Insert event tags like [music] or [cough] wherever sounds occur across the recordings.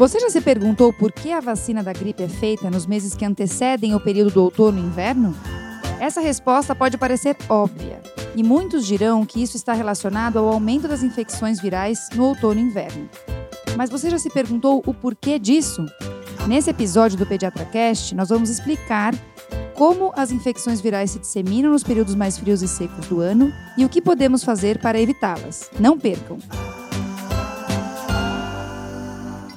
Você já se perguntou por que a vacina da gripe é feita nos meses que antecedem o período do outono e inverno? Essa resposta pode parecer óbvia, e muitos dirão que isso está relacionado ao aumento das infecções virais no outono e inverno. Mas você já se perguntou o porquê disso? Nesse episódio do Pediatra Cast, nós vamos explicar como as infecções virais se disseminam nos períodos mais frios e secos do ano e o que podemos fazer para evitá-las. Não percam!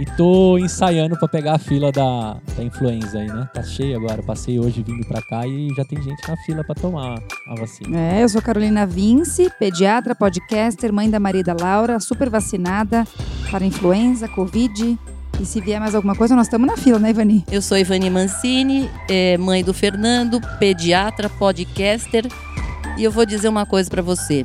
e tô ensaiando para pegar a fila da, da influenza aí, né? Tá cheio agora. Passei hoje vindo para cá e já tem gente na fila para tomar a vacina. É, eu sou Carolina Vince, pediatra, podcaster, mãe da Maria da Laura, super vacinada para influenza, Covid. E se vier mais alguma coisa, nós estamos na fila, né, Ivani? Eu sou Ivani Mancini, é, mãe do Fernando, pediatra, podcaster. E eu vou dizer uma coisa para você.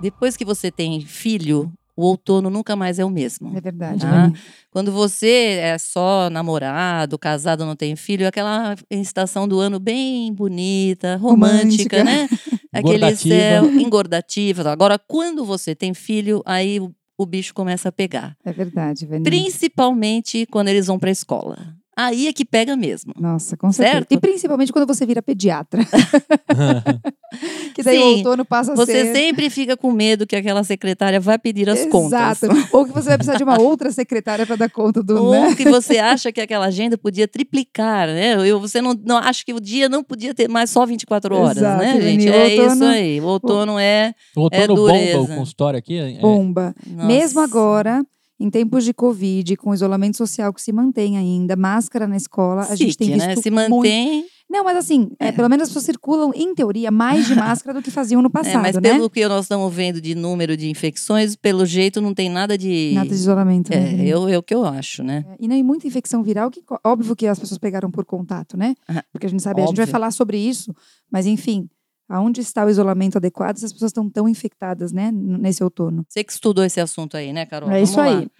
Depois que você tem filho, o outono nunca mais é o mesmo. É verdade. Tá? Quando você é só namorado, casado, não tem filho, é aquela estação do ano bem bonita, romântica, romântica. né? [laughs] Aquele céu engordativa. Agora, quando você tem filho, aí o, o bicho começa a pegar. É verdade, Vanessa. Principalmente quando eles vão para a escola aí é que pega mesmo. Nossa, com certeza. Certo? E principalmente quando você vira pediatra. [laughs] [laughs] que daí Sim, o outono passa a você ser... Você sempre fica com medo que aquela secretária vai pedir as Exato. contas. [laughs] Ou que você vai precisar de uma outra secretária para dar conta do... Ou né? que você acha que aquela agenda podia triplicar, né? Eu, você não, não acha que o dia não podia ter mais só 24 horas, Exato, né, gente? É outono... isso aí. O outono é O outono é bomba o consultório aqui? É... Bomba. Nossa. Mesmo agora em tempos de Covid, com isolamento social que se mantém ainda, máscara na escola, a gente tem visto né? Se mantém. Muito... Não, mas assim, é. É, pelo menos as pessoas circulam, em teoria, mais de máscara do que faziam no passado, [laughs] é, mas né? pelo que nós estamos vendo de número de infecções, pelo jeito não tem nada de... Nada de isolamento. É, né? eu, é o que eu acho, né? É, e e muita infecção viral, que óbvio que as pessoas pegaram por contato, né? Porque a gente sabe, óbvio. a gente vai falar sobre isso, mas enfim... Aonde está o isolamento adequado se as pessoas estão tão infectadas, né, nesse outono? Você que estudou esse assunto aí, né, Carol? É Vamos isso lá. aí. O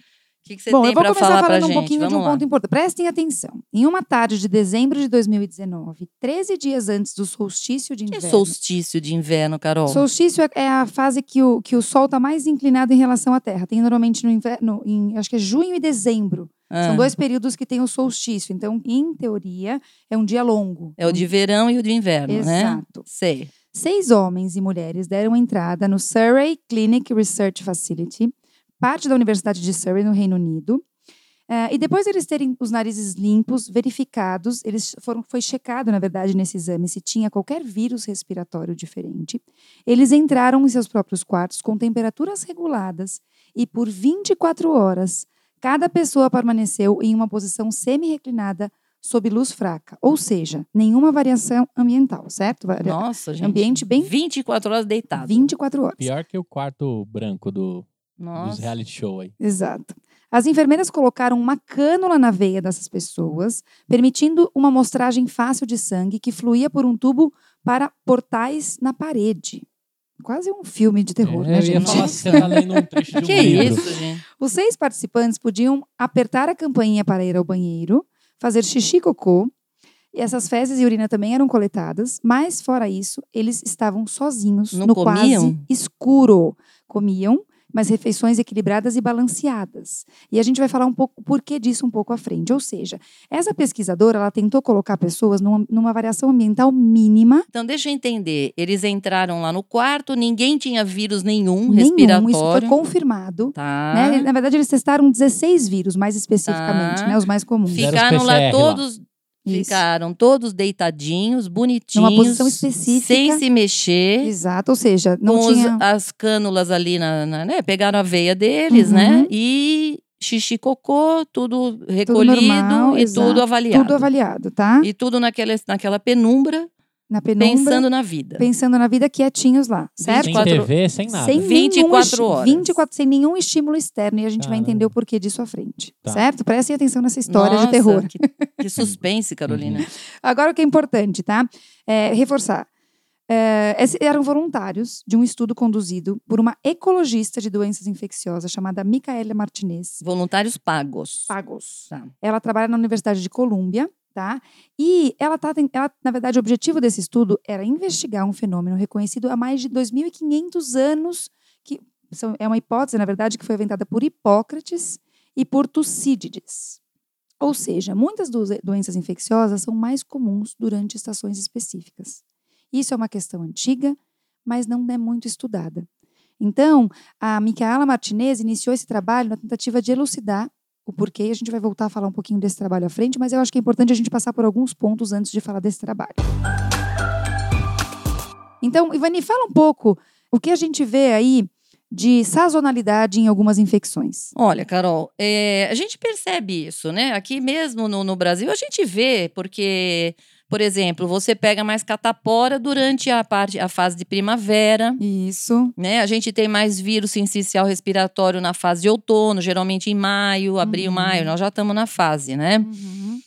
que, que você Bom, tem para falar para gente? um pouquinho Vamos de um lá. ponto importante. Prestem atenção. Em uma tarde de dezembro de 2019, 13 dias antes do solstício de inverno. Que é solstício de inverno, Carol? Solstício é, é a fase que o, que o Sol está mais inclinado em relação à Terra. Tem normalmente no inverno, em, acho que é junho e dezembro. Ah. São dois períodos que tem o solstício. Então, em teoria, é um dia longo. É o de verão e o de inverno, Exato. né? Exato. Sei. Seis homens e mulheres deram entrada no Surrey Clinic Research Facility, parte da Universidade de Surrey, no Reino Unido, Uh, e depois de eles terem os narizes limpos, verificados, eles foram, foi checado, na verdade, nesse exame se tinha qualquer vírus respiratório diferente. Eles entraram em seus próprios quartos com temperaturas reguladas e por 24 horas, cada pessoa permaneceu em uma posição semi-reclinada sob luz fraca, ou seja, nenhuma variação ambiental, certo? Nossa, gente. Ambiente bem 24 horas deitado. 24 horas. Pior que o quarto branco do Nossa. dos reality show aí. Exato. As enfermeiras colocaram uma cânula na veia dessas pessoas, permitindo uma amostragem fácil de sangue que fluía por um tubo para portais na parede. Quase um filme de terror, é, né, eu gente? Ia falar, você tá lendo um trecho de [laughs] um que livro. isso, gente? Os seis participantes podiam apertar a campainha para ir ao banheiro, fazer xixi e cocô, e essas fezes e urina também eram coletadas, mas fora isso, eles estavam sozinhos Não no comiam? quase escuro. Comiam, mas refeições equilibradas e balanceadas. E a gente vai falar um pouco por que disso um pouco à frente. Ou seja, essa pesquisadora ela tentou colocar pessoas numa, numa variação ambiental mínima. Então, deixa eu entender. Eles entraram lá no quarto, ninguém tinha vírus nenhum, nenhum respiratório. Isso foi confirmado. Tá. Né? Na verdade, eles testaram 16 vírus, mais especificamente, Tá. né? Os mais comuns. Ficaram lá PCR lá. Ficaram todos deitadinhos, bonitinhos. Numa posição específica. Sem se mexer. Exato, ou seja, não com os- tinha. as cânulas ali na, na- né? Pegaram a veia deles, Uhum. né? E xixi cocô, tudo recolhido normal, e exato. tudo avaliado. Tudo avaliado, tá? E tudo naquela, naquela penumbra, Na penumbra, pensando na vida. pensando na vida quietinhos lá, certo? Sem 24 TV, sem nada. Sem 24 nenhum esti- horas. 24, sem nenhum estímulo externo. E a gente vai Caramba. entender o porquê disso à frente. Tá. Certo? Prestem atenção nessa história Nossa, de terror. Que, que [laughs] suspense, Carolina. Agora, o que é importante, tá? É, reforçar. É, esses eram voluntários de um estudo conduzido por uma ecologista de doenças infecciosas chamada Micaela Martinez Voluntários pagos. Pagos. Tá. Ela trabalha na Universidade de Colômbia, tá? E ela tá, ela, na verdade, o objetivo desse estudo era investigar um fenômeno reconhecido há mais de 2.500 anos, que são, é uma hipótese, na verdade, que foi inventada por Hipócrates e por Tucídides. Ou seja, muitas doenças infecciosas são mais comuns durante estações específicas. Isso é uma questão antiga, mas não é muito estudada. Então, a Micaela Martinez iniciou esse trabalho na tentativa de elucidar o porquê. E a gente vai voltar a falar um pouquinho desse trabalho à frente, mas eu acho que é importante a gente passar por alguns pontos antes de falar desse trabalho. Então, Ivani, fala um pouco o que a gente vê aí de sazonalidade em algumas infecções. Olha, Carol, é, a gente percebe isso, né? Aqui mesmo no, no Brasil a gente vê, porque, por exemplo, você pega mais catapora durante a parte, a fase de primavera. Isso. Né? A gente tem mais vírus sincicial respiratório na fase de outono, geralmente em maio, abril, Uhum. maio, nós já estamos na fase, né?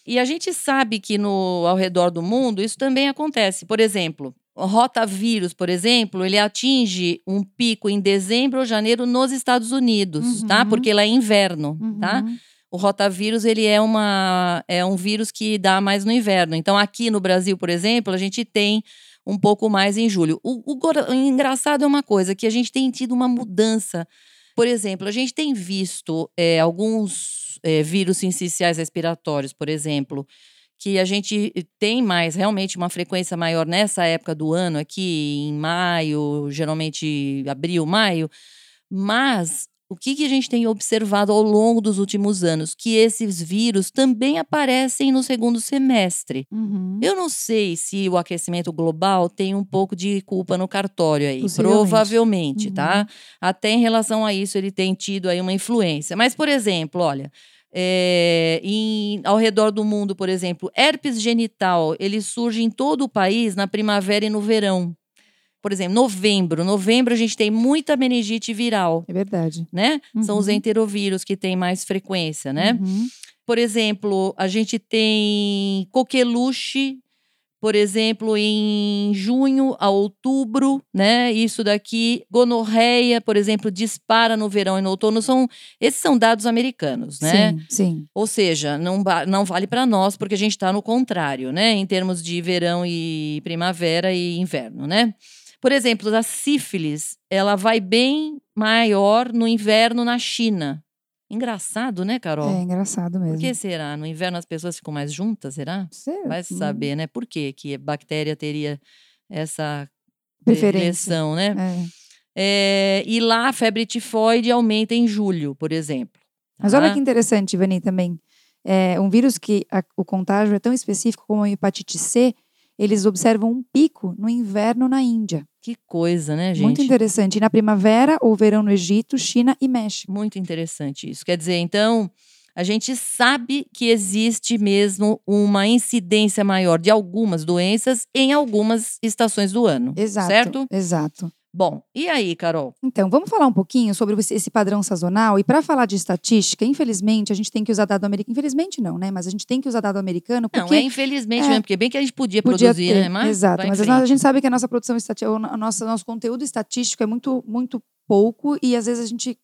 E a gente sabe que no, ao redor do mundo isso também acontece. Por exemplo, o rotavírus, por exemplo, ele atinge um pico em dezembro ou janeiro nos Estados Unidos, tá? Uhum. Porque lá é inverno, tá? O rotavírus, ele é, uma, é um vírus que dá mais no inverno. Então, aqui no Brasil, por exemplo, a gente tem um pouco mais em julho. O, o o engraçado é uma coisa, que a gente tem tido uma mudança. Por exemplo, a gente tem visto é, alguns é, vírus sinciciais respiratórios, por exemplo, que a gente tem mais, realmente, uma frequência maior nessa época do ano, aqui em maio, geralmente abril, maio, mas o que, que a gente tem observado ao longo dos últimos anos? Que esses vírus também aparecem no segundo semestre. Uhum. Eu não sei se o aquecimento global tem um pouco de culpa no cartório aí. Provavelmente, Uhum. tá? Até em relação a isso, ele tem tido aí uma influência. Mas, por exemplo, olha. é, em- ao redor do mundo, por exemplo, herpes genital, ele surge em todo o país na primavera e no verão. Por exemplo, novembro. Novembro a gente tem muita meningite viral, É verdade. né? São os Uhum. enterovírus que têm mais frequência, né? Uhum. Por exemplo, a gente tem coqueluche, por exemplo, em junho a outubro, né? Isso daqui, gonorreia, por exemplo, dispara no verão e no outono. São, esses são dados americanos, né? Sim, sim. Ou seja, não, não vale para nós, porque a gente está no contrário, né? Em termos de verão e primavera e inverno, né? Por exemplo, a sífilis, ela vai bem maior no inverno na China. Engraçado, né, Carol? É engraçado mesmo. Por que será? No inverno as pessoas ficam mais juntas, será? Você- Vai se saber, né? Por que que a bactéria teria essa Preferência. predileção, né? É. É, e lá a febre tifoide aumenta em julho, por exemplo. Mas olha tá? que interessante, Ivani, também. É um vírus que a- o contágio é tão específico como a hepatite C, eles observam um pico no inverno na Índia. Que coisa, né, gente? Muito interessante. E na primavera ou verão no Egito, China e México. Muito interessante isso. Quer dizer, então, a gente sabe que existe mesmo uma incidência maior de algumas doenças em algumas estações do ano. Exato. Certo? Exato. Bom, e aí, Carol? Então, vamos falar um pouquinho sobre esse padrão sazonal. E para falar de estatística, infelizmente, a gente tem que usar dado americano. Infelizmente, não, né? Mas a gente tem que usar dado americano porque. Não, é infelizmente é, mesmo, porque bem que a gente podia, Podia produzir, ter, né? Mas exato, mas a, gente sabe que a nossa produção estatística, o no- nosso, nosso conteúdo estatístico é muito, muito pouco e às vezes a gente,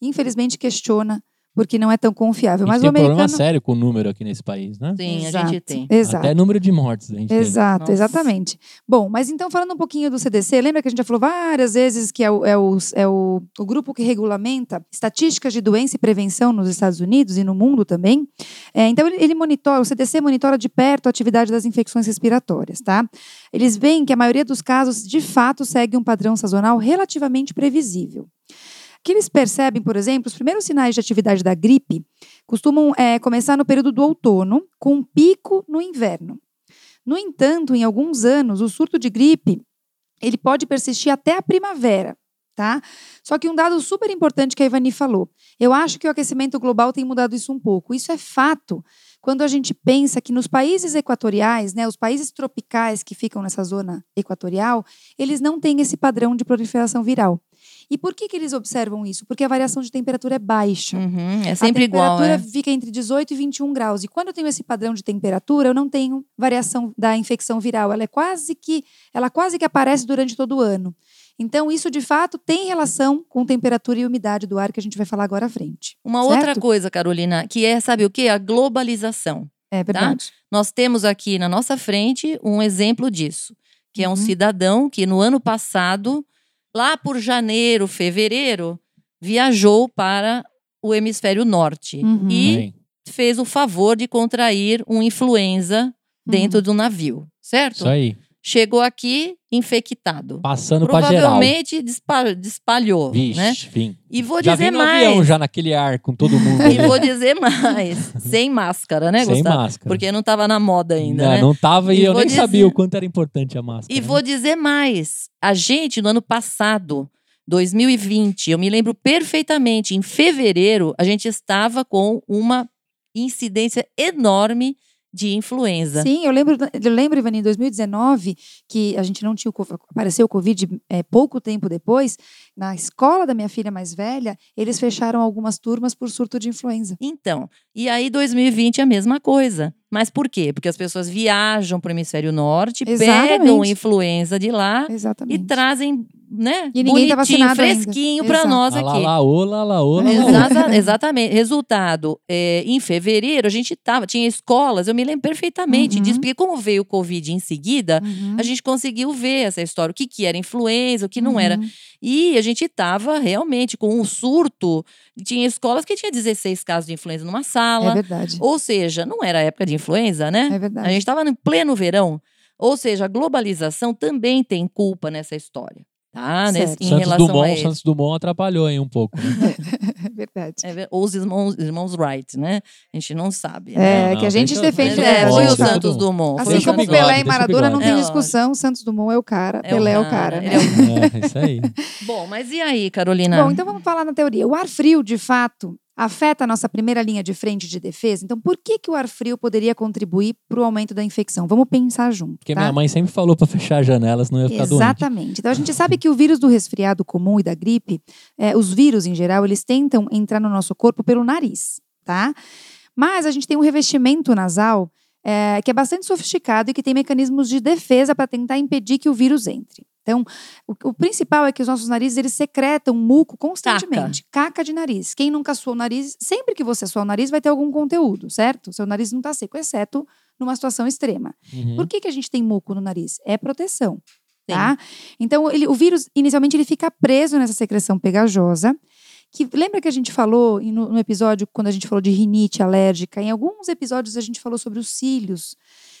infelizmente, questiona porque não é tão confiável. A Mas gente o tem um problema americano. sério com o número aqui nesse país, né? Sim, a Exato, gente tem. Exato. Até número de mortes a gente Exato, Nossa. exatamente. Bom, mas então falando um pouquinho do CDC, lembra que a gente já falou várias vezes que é o, é o, é o, o grupo que regulamenta estatísticas de doença e prevenção nos Estados Unidos e no mundo também. É, então ele, ele monitora, o CDC monitora de perto a atividade das infecções respiratórias, tá? Eles veem que a maioria dos casos de fato segue um padrão sazonal relativamente previsível. Que eles percebem, por exemplo, os primeiros sinais de atividade da gripe costumam é, começar no período do outono, com um pico no inverno. No entanto, em alguns anos, o surto de gripe ele pode persistir até a primavera. tá? Só que um dado super importante que a Ivani falou. Eu acho que o aquecimento global tem mudado isso um pouco. Isso é fato. Quando a gente pensa que nos países equatoriais, né, os países tropicais que ficam nessa zona equatorial, eles não têm esse padrão de proliferação viral. E por que, que eles observam isso? Porque a variação de temperatura é baixa. Uhum, é sempre igual. A temperatura é. fica entre 18 e 21 graus. E quando eu tenho esse padrão de temperatura, eu não tenho variação da infecção viral. Ela é quase que, ela quase que aparece durante todo o ano. Então, isso de fato tem relação com temperatura e umidade do ar que a gente vai falar agora à frente. Uma certo? outra coisa, Carolina, que é, sabe o que? A globalização. É verdade. Tá? Nós temos aqui na nossa frente um exemplo disso, que é um Uhum. cidadão que no ano passado, lá por janeiro, fevereiro, viajou para o hemisfério norte Uhum. e Bem, fez o favor de contrair um influenza dentro Uhum. do navio, certo? Isso aí. Chegou aqui infectado. Passando pra geral. Provavelmente despa- espalhou, Vixe, né? fim. E vou Já dizer mais. avião, já naquele ar com todo mundo. [laughs] E né? vou dizer mais. Sem máscara, né, Sem Gustavo? máscara. Porque não estava na moda ainda, não, né? não tava e, E eu nem dizer- sabia o quanto era importante a máscara. E né? vou dizer mais. A gente, no ano passado, 2020, eu me lembro perfeitamente, em fevereiro, a gente estava com uma incidência enorme de influenza. Sim, eu lembro, eu lembro, Ivani, em 2019, que a gente não tinha o apareceu o Covid é, pouco tempo depois, na escola da minha filha mais velha, eles fecharam algumas turmas por surto de influenza. Então, e aí 2020 é a mesma coisa. Mas por quê? Porque as pessoas viajam para o hemisfério norte, pegam Exatamente. influenza de lá e Exatamente. trazem, né, E ninguém tá bonitinho, vacinado fresquinho para nós lá, aqui. lá, lá, lá. Exata- exatamente. Resultado, é, em fevereiro a gente tava, tinha escolas, eu me lembro perfeitamente Uhum. disso, porque como veio o Covid em seguida, Uhum. a gente conseguiu ver essa história, o que, que era influenza, o que não era. Uhum. E a gente estava realmente com um surto. Tinha escolas que tinha 16 casos de influenza numa É sala. verdade. Ou seja, não era época de influenza, né? É A verdade. gente estava no pleno verão. Ou seja, a globalização também tem culpa nessa história. Tá? Certo. em Santos Dumont. Santos Dumont atrapalhou aí um pouco. Né? [laughs] É verdade. É ou os irmãos, irmãos Wright, né? A gente não sabe. É, né? Não, que a não, gente deixa- defende. É, o foi o Santos Santos Dumont. Assim o o como bigode, Pelé e o Maradona não tem É, discussão, Santos Dumont é o cara, É o Pelé é o cara, né? é o- É, isso aí. [laughs] Bom, mas e aí, Carolina? Bom, então vamos falar na teoria. O ar frio, de fato, afeta a nossa primeira linha de frente de defesa. Então, por que, que o ar frio poderia contribuir para o aumento da infecção? Vamos pensar junto. Porque tá? minha mãe sempre falou pra fechar as janelas, não ia ficar doente. Exatamente. Então a gente sabe que o vírus do resfriado comum e da gripe, eh, os vírus em geral, eles tentam entrar no nosso corpo pelo nariz, tá? Mas a gente tem um revestimento nasal eh, que é bastante sofisticado e que tem mecanismos de defesa para tentar impedir que o vírus entre. Então, o, o principal é que os nossos narizes eles secretam muco constantemente, caca. de nariz. Quem nunca suou o nariz, sempre que você suar o nariz vai ter algum conteúdo, certo? Seu nariz não está seco, exceto numa situação extrema. Uhum. Por que, que a gente tem muco no nariz? É proteção. Sim. Tá? Então, ele- o vírus, inicialmente, ele fica preso nessa secreção pegajosa. Que, lembra que a gente falou no, no episódio, quando a gente falou de rinite alérgica? Em alguns episódios a gente falou sobre os cílios,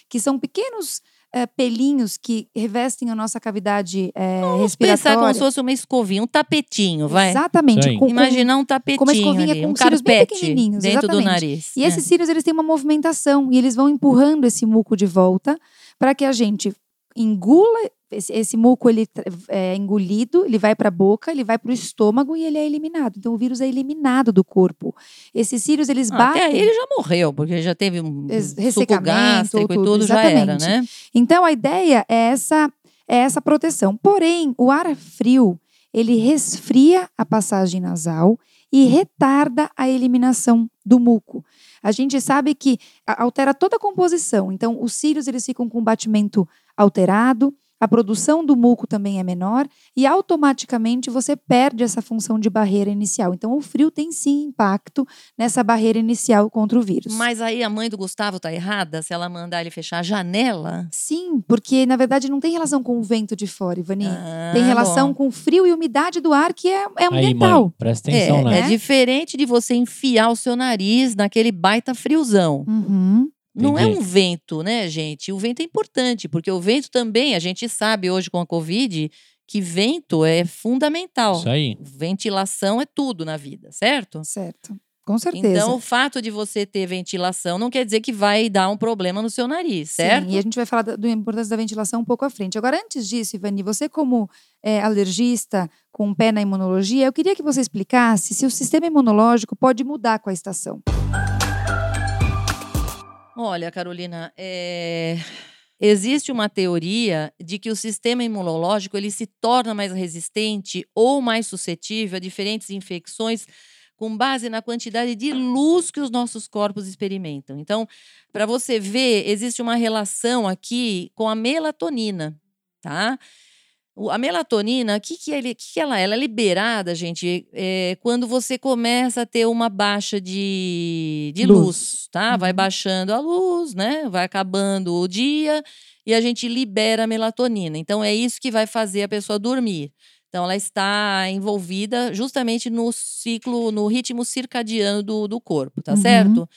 que são pequenos eh, pelinhos que revestem a nossa cavidade eh, Vamos respiratória. pensar como se fosse uma escovinha, um tapetinho, vai. Exatamente. Com- Imaginar um tapetinho com uma escovinha ali, com um cílios bem pequenininhos, dentro do exatamente. nariz. E É. esses cílios, eles têm uma movimentação e eles vão empurrando esse muco de volta para que a gente engula esse, esse muco ele é engolido, ele vai para a boca, ele vai para o estômago e ele é eliminado. Então o vírus é eliminado do corpo. Esses cílios eles Ah, batem. Até aí ele já morreu, porque já teve um ressecamento gástrico ou e tudo, tudo, já era, exatamente. né? Então a ideia é essa é essa proteção. Porém, o ar frio ele resfria a passagem nasal e retarda a eliminação do muco. A gente sabe que altera toda a composição. Então, os cílios eles ficam com um batimento alterado, a produção do muco também é menor e automaticamente você perde essa função de barreira inicial. Então, o frio tem sim impacto nessa barreira inicial contra o vírus. Mas aí a mãe do Gustavo tá errada se ela mandar ele fechar a janela? Sim, porque na verdade não tem relação com o vento de fora, Ivani. Ah, tem relação bom. com o frio e umidade do ar, que é, é Aí, ambiental. mãe, presta atenção, É, né? é diferente de você enfiar o seu nariz naquele baita friozão. Uhum. Não é um vento, né, gente? O vento é importante, porque o vento também, a gente sabe hoje com a Covid, que vento é fundamental. Isso aí. Ventilação é tudo na vida, certo? Certo. Com certeza. Então, o fato de você ter ventilação não quer dizer que vai dar um problema no seu nariz, certo? Sim, e a gente vai falar da, da importância da ventilação um pouco à frente. Agora, antes disso, Ivani, você como é, alergista com um pé na imunologia, eu queria que você explicasse se o sistema imunológico pode mudar com a estação. Olha, Carolina, é... existe uma teoria de que o sistema imunológico ele se torna mais resistente ou mais suscetível a diferentes infecções com base na quantidade de luz que os nossos corpos experimentam. Então, para você ver, existe uma relação aqui com a melatonina, tá? A melatonina, o que, que, ele, que, que ela é? Ela é liberada, gente, é, quando você começa a ter uma baixa de, de luz. luz. tá? Uhum. Vai baixando a luz, né? Vai acabando o dia e a gente libera a melatonina. Então, é isso que vai fazer a pessoa dormir. Então, ela está envolvida justamente no ciclo, no ritmo circadiano do, do corpo, tá uhum. certo?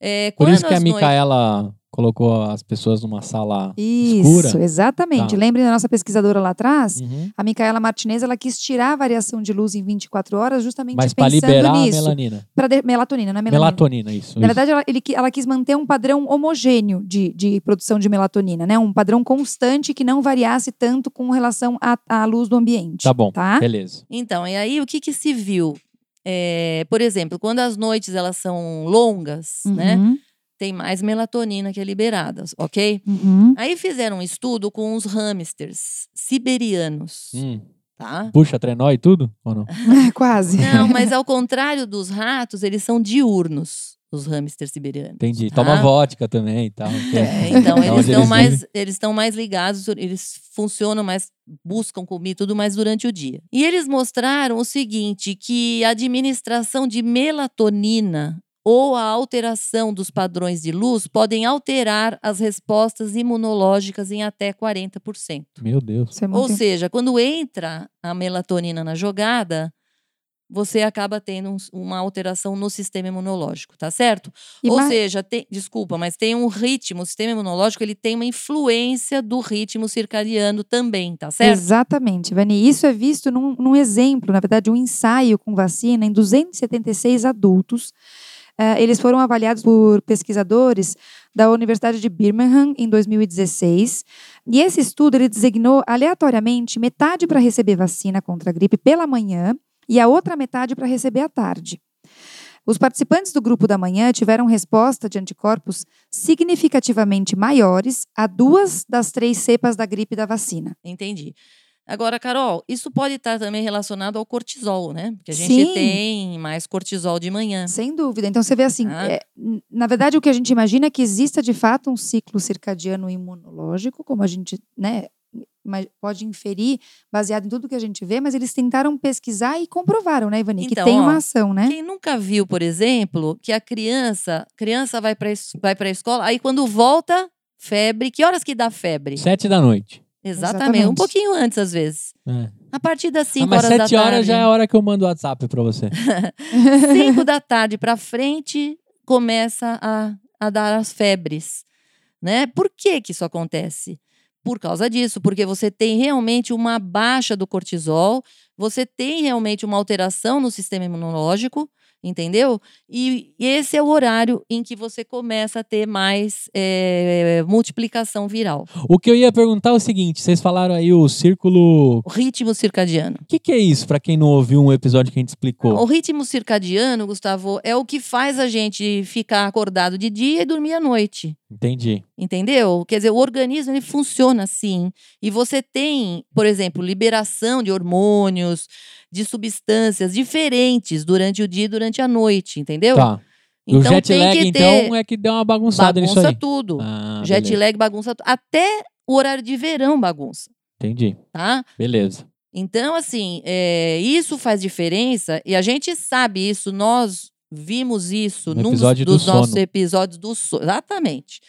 É, Por isso que a Micaela colocou as pessoas numa sala Isso, escura. Isso, exatamente. Tá. Lembre da nossa pesquisadora lá atrás? Uhum. A Micaela Martinez, ela quis tirar a variação de luz em 24 horas justamente Mas pensando liberar nisso. a melanina. Para melatonina, não é melanina. Melatonina, isso. Na isso. verdade, ela, ele, ela quis manter um padrão homogêneo de, de produção de melatonina, né? Um padrão constante que não variasse tanto com relação à, à luz do ambiente. Tá bom, tá? beleza. Então, e aí o que, que se viu? É, por exemplo, quando as noites elas são longas, né? uhum. né? Tem mais melatonina que é liberada, ok? Uhum. Aí fizeram um estudo com os hamsters siberianos. Hum. Tá? Puxa trenó e tudo? Ou não? [laughs] É, quase. Não, mas ao contrário dos ratos, eles são diurnos os hamsters siberianos. Entendi. Tá? Toma vodka também e tal. É, então, eles estão mais, eles estão mais ligados, eles funcionam mais, buscam comida tudo mais durante o dia. E eles mostraram o seguinte, que a administração de melatonina ou a alteração dos padrões de luz podem alterar as respostas imunológicas em até 40%. Meu Deus. É ou seja, quando entra a melatonina na jogada, você acaba tendo uma alteração no sistema imunológico, tá certo? E Ou seja, tem, desculpa, mas tem um ritmo, o sistema imunológico ele tem uma influência do ritmo circadiano também, tá certo? Exatamente, Vani. Isso é visto num, num exemplo, na verdade, um ensaio com vacina em 276 adultos eles foram avaliados por pesquisadores da Universidade de Birmingham em 2016. E esse estudo ele designou aleatoriamente metade para receber vacina contra a gripe pela manhã e a outra metade para receber à tarde. Os participantes do grupo da manhã tiveram resposta de anticorpos significativamente maiores a duas das três cepas da gripe da vacina. Entendi. Agora, Carol, isso pode estar também relacionado ao cortisol, né? Porque a gente Sim. tem mais cortisol de manhã. Sem dúvida. Então você vê assim, ah. é, na verdade o que a gente imagina é que exista de fato um ciclo circadiano imunológico, como a gente, né, pode inferir baseado em tudo que a gente vê, mas eles tentaram pesquisar e comprovaram, né, Ivani, então, que tem ó, uma ação, né? Quem nunca viu, por exemplo, que a criança, criança vai para vai para a escola, aí quando volta, febre, que horas que dá febre? Sete da noite. Exatamente. Exatamente. Um pouquinho antes, às vezes. É. A partir das 5 ah, horas da tarde. Mas 7 horas já é a hora que eu mando o WhatsApp para você. [laughs] 5 da tarde para frente começa a, a dar as febres. Né? Por que, que isso acontece? Por causa disso, porque você tem realmente uma baixa do cortisol, você tem realmente uma alteração no sistema imunológico, entendeu? E, esse é o horário em que você começa a ter mais é, multiplicação viral. O que eu ia perguntar é o seguinte: vocês falaram aí o círculo. O ritmo circadiano. O que, que, é isso, para quem não ouviu um episódio que a gente explicou? O ritmo circadiano, Gustavo, é o que faz a gente ficar acordado de dia e dormir à noite. Entendi. Entendeu? Quer dizer, o organismo ele funciona assim. E você tem, por exemplo, liberação de hormônios, de substâncias diferentes durante o dia e durante a noite, entendeu? Tá. Então, o jet lag, então, é que deu uma bagunçada bagunça nisso aí. tudo. Ah, jet beleza. lag bagunça tudo. Até o horário de verão bagunça. Entendi. Tá? Beleza. Então, assim, é, isso faz diferença e a gente sabe isso, nós vimos isso no num episódio dos, dos do nossos sono. episódios do sono. Exatamente.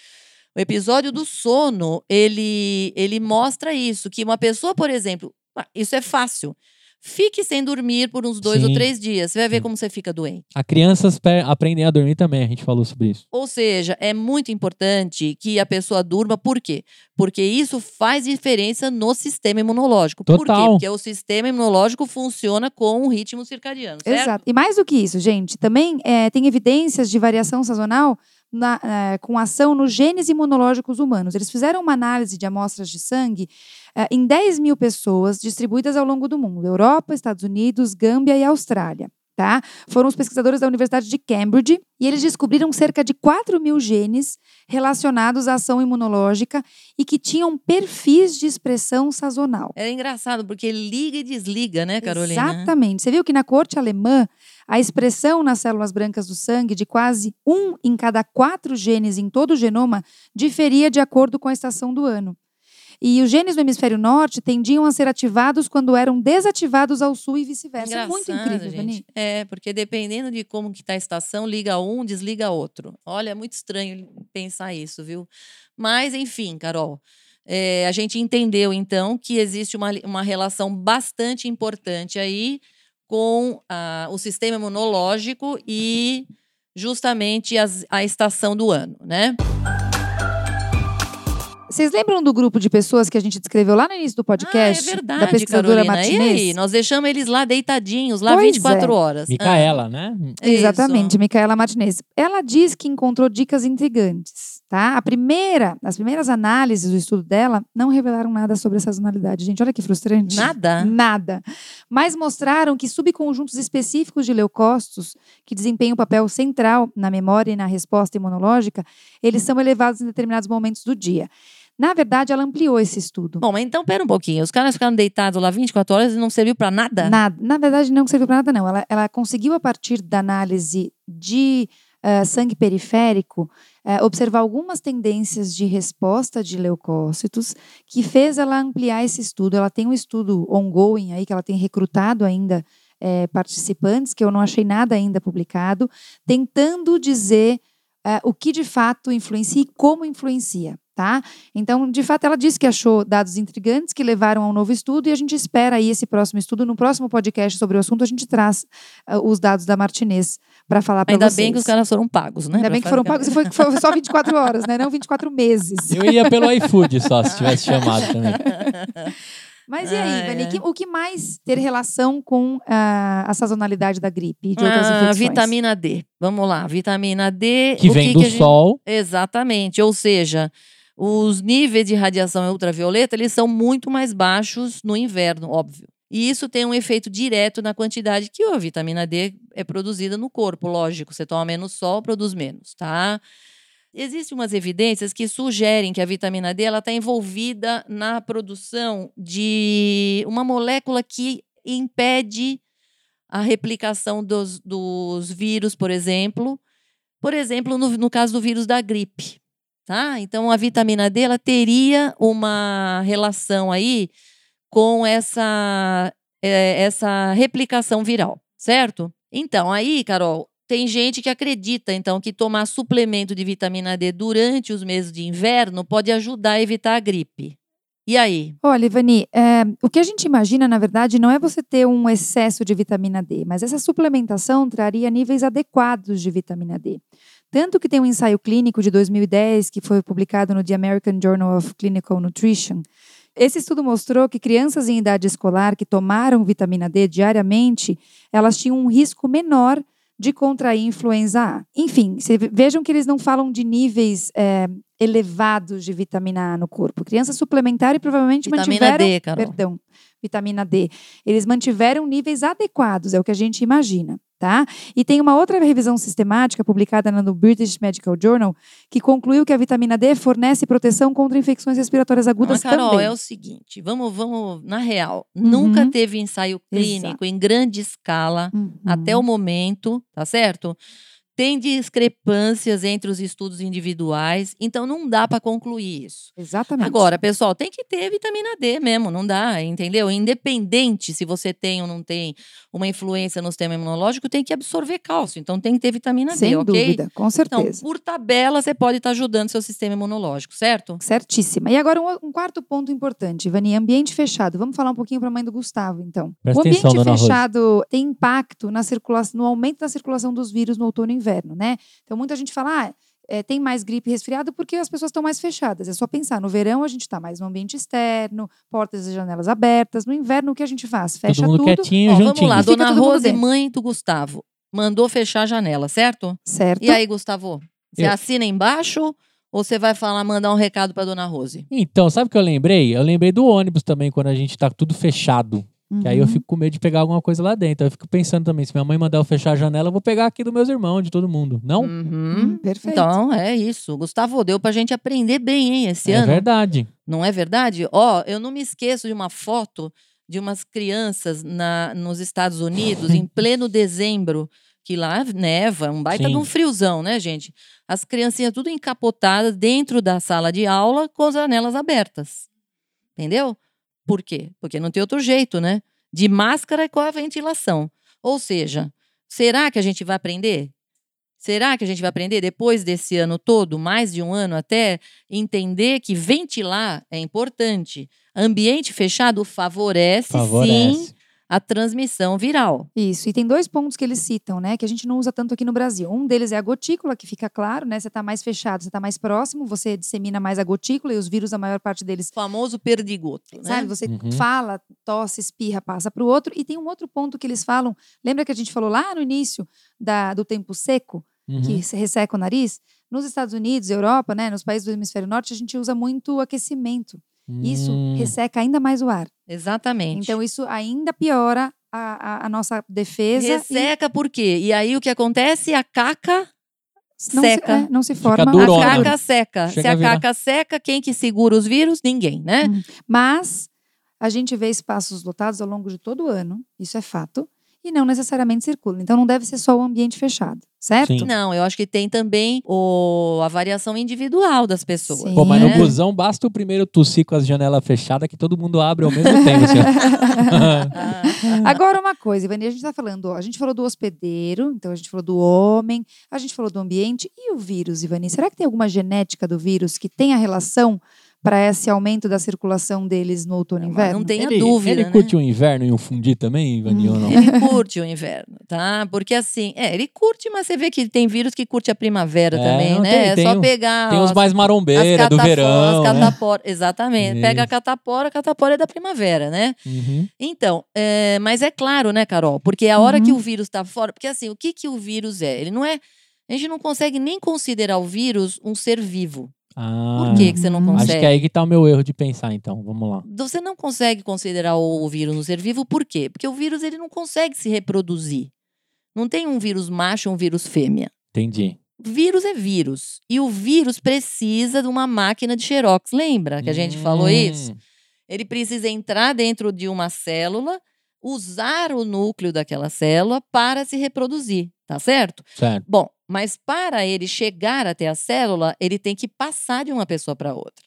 O episódio do sono, ele, ele mostra isso, que uma pessoa, por exemplo, isso é fácil. Fique sem dormir por uns dois Sim. ou três dias. Você vai ver Sim. como você fica doente. As crianças aprendem a dormir também, a gente falou sobre isso. Ou seja, é muito importante que a pessoa durma. Por quê? Porque isso faz diferença no sistema imunológico. Por quê? Total. Porque o sistema imunológico funciona com o ritmo circadiano, certo? Exato. E mais do que isso, gente, também é, tem evidências de variação sazonal na- é, com ação nos genes imunológicos humanos. Eles fizeram uma análise de amostras de sangue é, em 10 mil pessoas distribuídas ao longo do mundo: Europa, Estados Unidos, Gâmbia e Austrália. Tá? Foram os pesquisadores da Universidade de Cambridge e eles descobriram cerca de 4 mil genes relacionados à ação imunológica e que tinham perfis de expressão sazonal. É engraçado, porque liga e desliga, né, Carolina? Exatamente. Você viu que na corte alemã, a expressão nas células brancas do sangue de quase um em cada quatro genes em todo o genoma diferia de acordo com a estação do ano. E os genes do hemisfério norte tendiam a ser ativados quando eram desativados ao sul e vice-versa. É muito incrível, gente. É, porque dependendo de como que tá a estação, liga um, desliga outro. Olha, é muito estranho pensar isso, viu? Mas, enfim, Carol, é, a gente entendeu, então, que existe uma, uma relação bastante importante aí com ah, o sistema imunológico e justamente as- a estação do ano, né? Vocês lembram do grupo de pessoas que a gente descreveu lá no início do podcast? ah, é verdade, da pesquisadora Carolina. E Martinez? aí? Nós deixamos eles lá deitadinhos, lá Pois 24 é. horas. Ah, Micaela, né? Exatamente, Isso. Micaela Martinez. Ela diz que encontrou dicas intrigantes, tá? A primeira, as primeiras análises do estudo dela não revelaram nada sobre a sazonalidade. Gente, olha que frustrante. Nada? Nada. Mas mostraram que subconjuntos específicos de leucócitos, que desempenham um papel central na memória e na resposta imunológica, eles são elevados em determinados momentos do dia. Na verdade, ela ampliou esse estudo. Bom, mas então pera um pouquinho. Os caras ficaram deitados lá 24 horas e não serviu pra nada? Nada. Na verdade, não serviu para nada, não. Ela, ela conseguiu, a partir da análise de eh, sangue periférico, eh, observar algumas tendências de resposta de leucócitos, que fez ela ampliar esse estudo. Ela tem um estudo ongoing aí, que ela tem recrutado ainda eh, participantes, que eu não achei nada ainda publicado, tentando dizer eh, o que de fato influencia e como influencia. Tá? Então, de fato, ela disse que achou dados intrigantes que levaram a um novo estudo e a gente espera aí esse próximo estudo. No próximo podcast sobre o assunto, a gente traz ah, os dados da Martinez para falar para Ainda vocês. bem que os caras foram pagos, né? Ainda bem que foram pagos e foi, foi só [laughs] 24 horas, né? Não 24 meses. Eu ia pelo iFood só, se tivesse chamado também. [laughs] Mas e aí, Vani, ai. que- o que mais ter relação com ah, a sazonalidade da gripe e de outras Ah, infecções? vitamina D. Vamos lá, vitamina D. Que o vem que do que gente- sol. Exatamente. Ou seja, os níveis de radiação ultravioleta eles são muito mais baixos no inverno, óbvio. E isso tem um efeito direto na quantidade que a vitamina D é produzida no corpo. Lógico, você toma menos sol, produz menos, tá? Existem umas evidências que sugerem que a vitamina D está envolvida na produção de uma molécula que impede a replicação dos, dos vírus, por exemplo. Por exemplo, no, no caso do vírus da gripe. Tá? Então, a vitamina D ela teria uma relação aí com essa, eh, essa replicação viral, certo? Então, aí, Carol, tem gente que acredita, então, que tomar suplemento de vitamina D durante os meses de inverno pode ajudar a evitar a gripe. E aí? Olha, Ivani, é, o que a gente imagina, na verdade, não é você ter um excesso de vitamina D, mas essa suplementação traria níveis adequados de vitamina D. Tanto que tem um ensaio clínico de 2010 que foi publicado no The American Journal of Clinical Nutrition. Esse estudo mostrou que crianças em idade escolar que tomaram vitamina D diariamente, elas tinham um risco menor de contrair influenza A. Enfim, vejam que eles não falam de níveis é, elevados de vitamina A no corpo. Crianças suplementaram e provavelmente Vitamina mantiveram. D, Carol. Perdão, vitamina D. Eles mantiveram níveis adequados, é o que a gente imagina. Tá? E tem uma outra revisão sistemática publicada no British Medical Journal que concluiu que a vitamina D fornece proteção contra infecções respiratórias agudas Mas, Carol, também. é o seguinte, vamos, vamos, na real, nunca Uhum. teve ensaio clínico em grande escala Uhum. até o momento, tá certo? Tem discrepâncias entre os estudos individuais, então não dá para concluir isso. Exatamente. Agora, pessoal, tem que ter vitamina D mesmo, não dá, entendeu? Independente se você tem ou não tem uma influência no sistema imunológico, tem que absorver cálcio, então tem que ter vitamina Sem D, ok? dúvida, com certeza. Então, por tabela, você pode estar ajudando seu sistema imunológico, certo? Certíssima. E agora um, um quarto ponto importante, Ivani, ambiente fechado. Vamos falar um pouquinho para a mãe do Gustavo, então. Presta o ambiente atenção, fechado tem impacto na circulação, no aumento da circulação dos vírus no outono e inverno, né? Então muita gente fala, ah, é, tem mais gripe e resfriado porque as pessoas estão mais fechadas. É só pensar, no verão a gente está mais no ambiente externo, portas e janelas abertas. No inverno o que a gente faz? Fecha Todo mundo tudo, quietinho, Ó, juntinho. vamos lá, dona Rose, mãe do Gustavo, mandou fechar a janela, certo? certo? E aí, Gustavo, você Eu- assina embaixo ou você vai falar, mandar um recado para dona Rose? Então, sabe o que eu lembrei? Eu lembrei do ônibus também, quando a gente tá tudo fechado. Que aí eu Uhum. fico com medo de pegar alguma coisa lá dentro. Eu fico pensando também, se minha mãe mandar eu fechar a janela, eu vou pegar aqui dos meus irmãos, de todo mundo. Não? Uhum. Hum, perfeito. Então, é isso. Gustavo, deu pra gente aprender bem, hein, esse é ano. verdade. Não é verdade? Ó, eu não me esqueço de uma foto de umas crianças na, nos Estados Unidos, em [laughs] pleno dezembro, que lá neva, um baita de um Sim. friozão, né, gente? As criancinhas tudo encapotadas dentro da sala de aula com as janelas abertas. Entendeu? Por quê? Porque não tem outro jeito, né? De máscara com a ventilação. Ou seja, será que a gente vai aprender? Será que a gente vai aprender depois desse ano todo, mais de um ano até, entender que ventilar é importante? Ambiente fechado favorece, sim Favorece. A transmissão viral. Isso, e tem dois pontos que eles citam, né, que a gente não usa tanto aqui no Brasil. Um deles é a gotícula, que fica claro, né, você está mais fechado, você está mais próximo, você dissemina mais a gotícula e os vírus, a maior parte deles, O famoso perdigoto, né? sabe, você Uhum. fala, tosse, espirra, passa para o outro. E tem um outro ponto que eles falam, lembra que a gente falou lá no início da, do tempo seco, Uhum. que se resseca o nariz? Nos Estados Unidos, Europa, né, nos países do hemisfério norte, a gente usa muito aquecimento. Isso Hum. resseca ainda mais o ar. Exatamente. Então, isso ainda piora a, a- a nossa defesa. e Resseca por quê? E aí o que acontece? A caca não seca. Se, é, não se forma. durona. A caca seca. Chega Se a a caca seca, quem que segura os vírus? Ninguém, né? Hum. Mas a gente vê espaços lotados ao longo de todo o ano, isso é fato, e não necessariamente circula. Então não deve ser só o ambiente fechado, certo? Sim. Não, eu acho que tem também o, a variação individual das pessoas. Sim. Pô, mas né? no busão basta o primeiro tossir com as janelas fechadas que todo mundo abre ao mesmo tempo. assim. [laughs] Ah, Agora uma coisa, Ivani, a gente está falando, ó, a gente falou do hospedeiro, então a gente falou do homem, a gente falou do ambiente e o vírus, Ivani. Será que tem alguma genética do vírus que tenha relação para esse aumento da circulação deles no outono e Não, inverno? não tenha ele, dúvida, Ele né? curte o inverno e um fundi também, Ivani, ou não? Ele curte o inverno, tá? Porque assim, é, ele curte, mas você vê que tem vírus que curte a primavera É, também, né? tem- é tem só um- pegar. Tem os mais as marombeira do verão. As né? catapora, exatamente. Pega a Isso. catapora, a catapora é da primavera, né? Uhum. Então, é, mas é claro, né, Carol? Porque a hora Uhum. que o vírus está fora. Porque assim, o que, que o vírus é? Ele não é. A gente não consegue nem considerar o vírus um ser vivo. Ah, Por que, que você não consegue? Acho que é aí que tá o meu erro de pensar, então. Vamos lá. Você não consegue considerar o, vírus um ser vivo, por quê? Porque o vírus ele não consegue se reproduzir. Não tem um vírus macho e um vírus fêmea. Entendi. Vírus é vírus. E o vírus precisa de uma máquina de xerox. Lembra que a gente falou isso? Hum, Ele precisa entrar dentro de uma célula, usar o núcleo daquela célula para se reproduzir, tá certo? Certo. Bom, mas para ele chegar até a célula, ele tem que passar de uma pessoa para outra.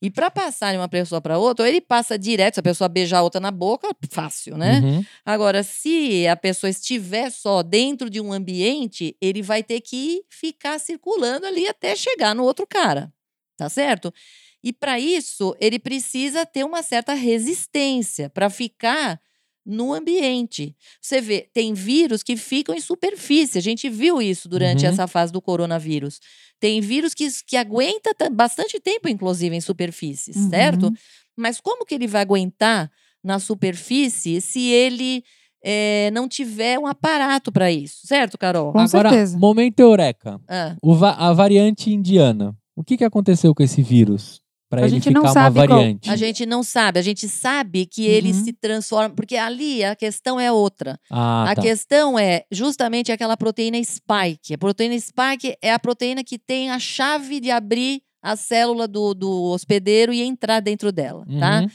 E para passar de uma pessoa para outra, ou ele passa direto, se a pessoa beijar a outra na boca, fácil, né? Uhum. Agora, se a pessoa estiver só dentro de um ambiente, ele vai ter que ficar circulando ali até chegar no outro cara, tá certo? E para isso, ele precisa ter uma certa resistência para ficar no ambiente. Você vê, tem vírus que ficam em superfície. A gente viu isso durante Uhum. essa fase do coronavírus. Tem vírus que, que aguenta ta- bastante tempo, inclusive, em superfícies, Uhum. certo? Mas como que ele vai aguentar na superfície se ele eh, não tiver um aparato para isso, certo, Carol? Com Agora, certeza. momento eureka. Ah, O va- a variante indiana. O que, que aconteceu com esse vírus? Para A ele gente ficar não uma sabe qual- variante. a gente não sabe, a gente sabe que ele Uhum. se transforma, porque ali a questão é outra. Ah, a tá. questão é justamente aquela proteína spike. A proteína spike é a proteína que tem a chave de abrir a célula do, do hospedeiro e entrar dentro dela, tá? Uhum.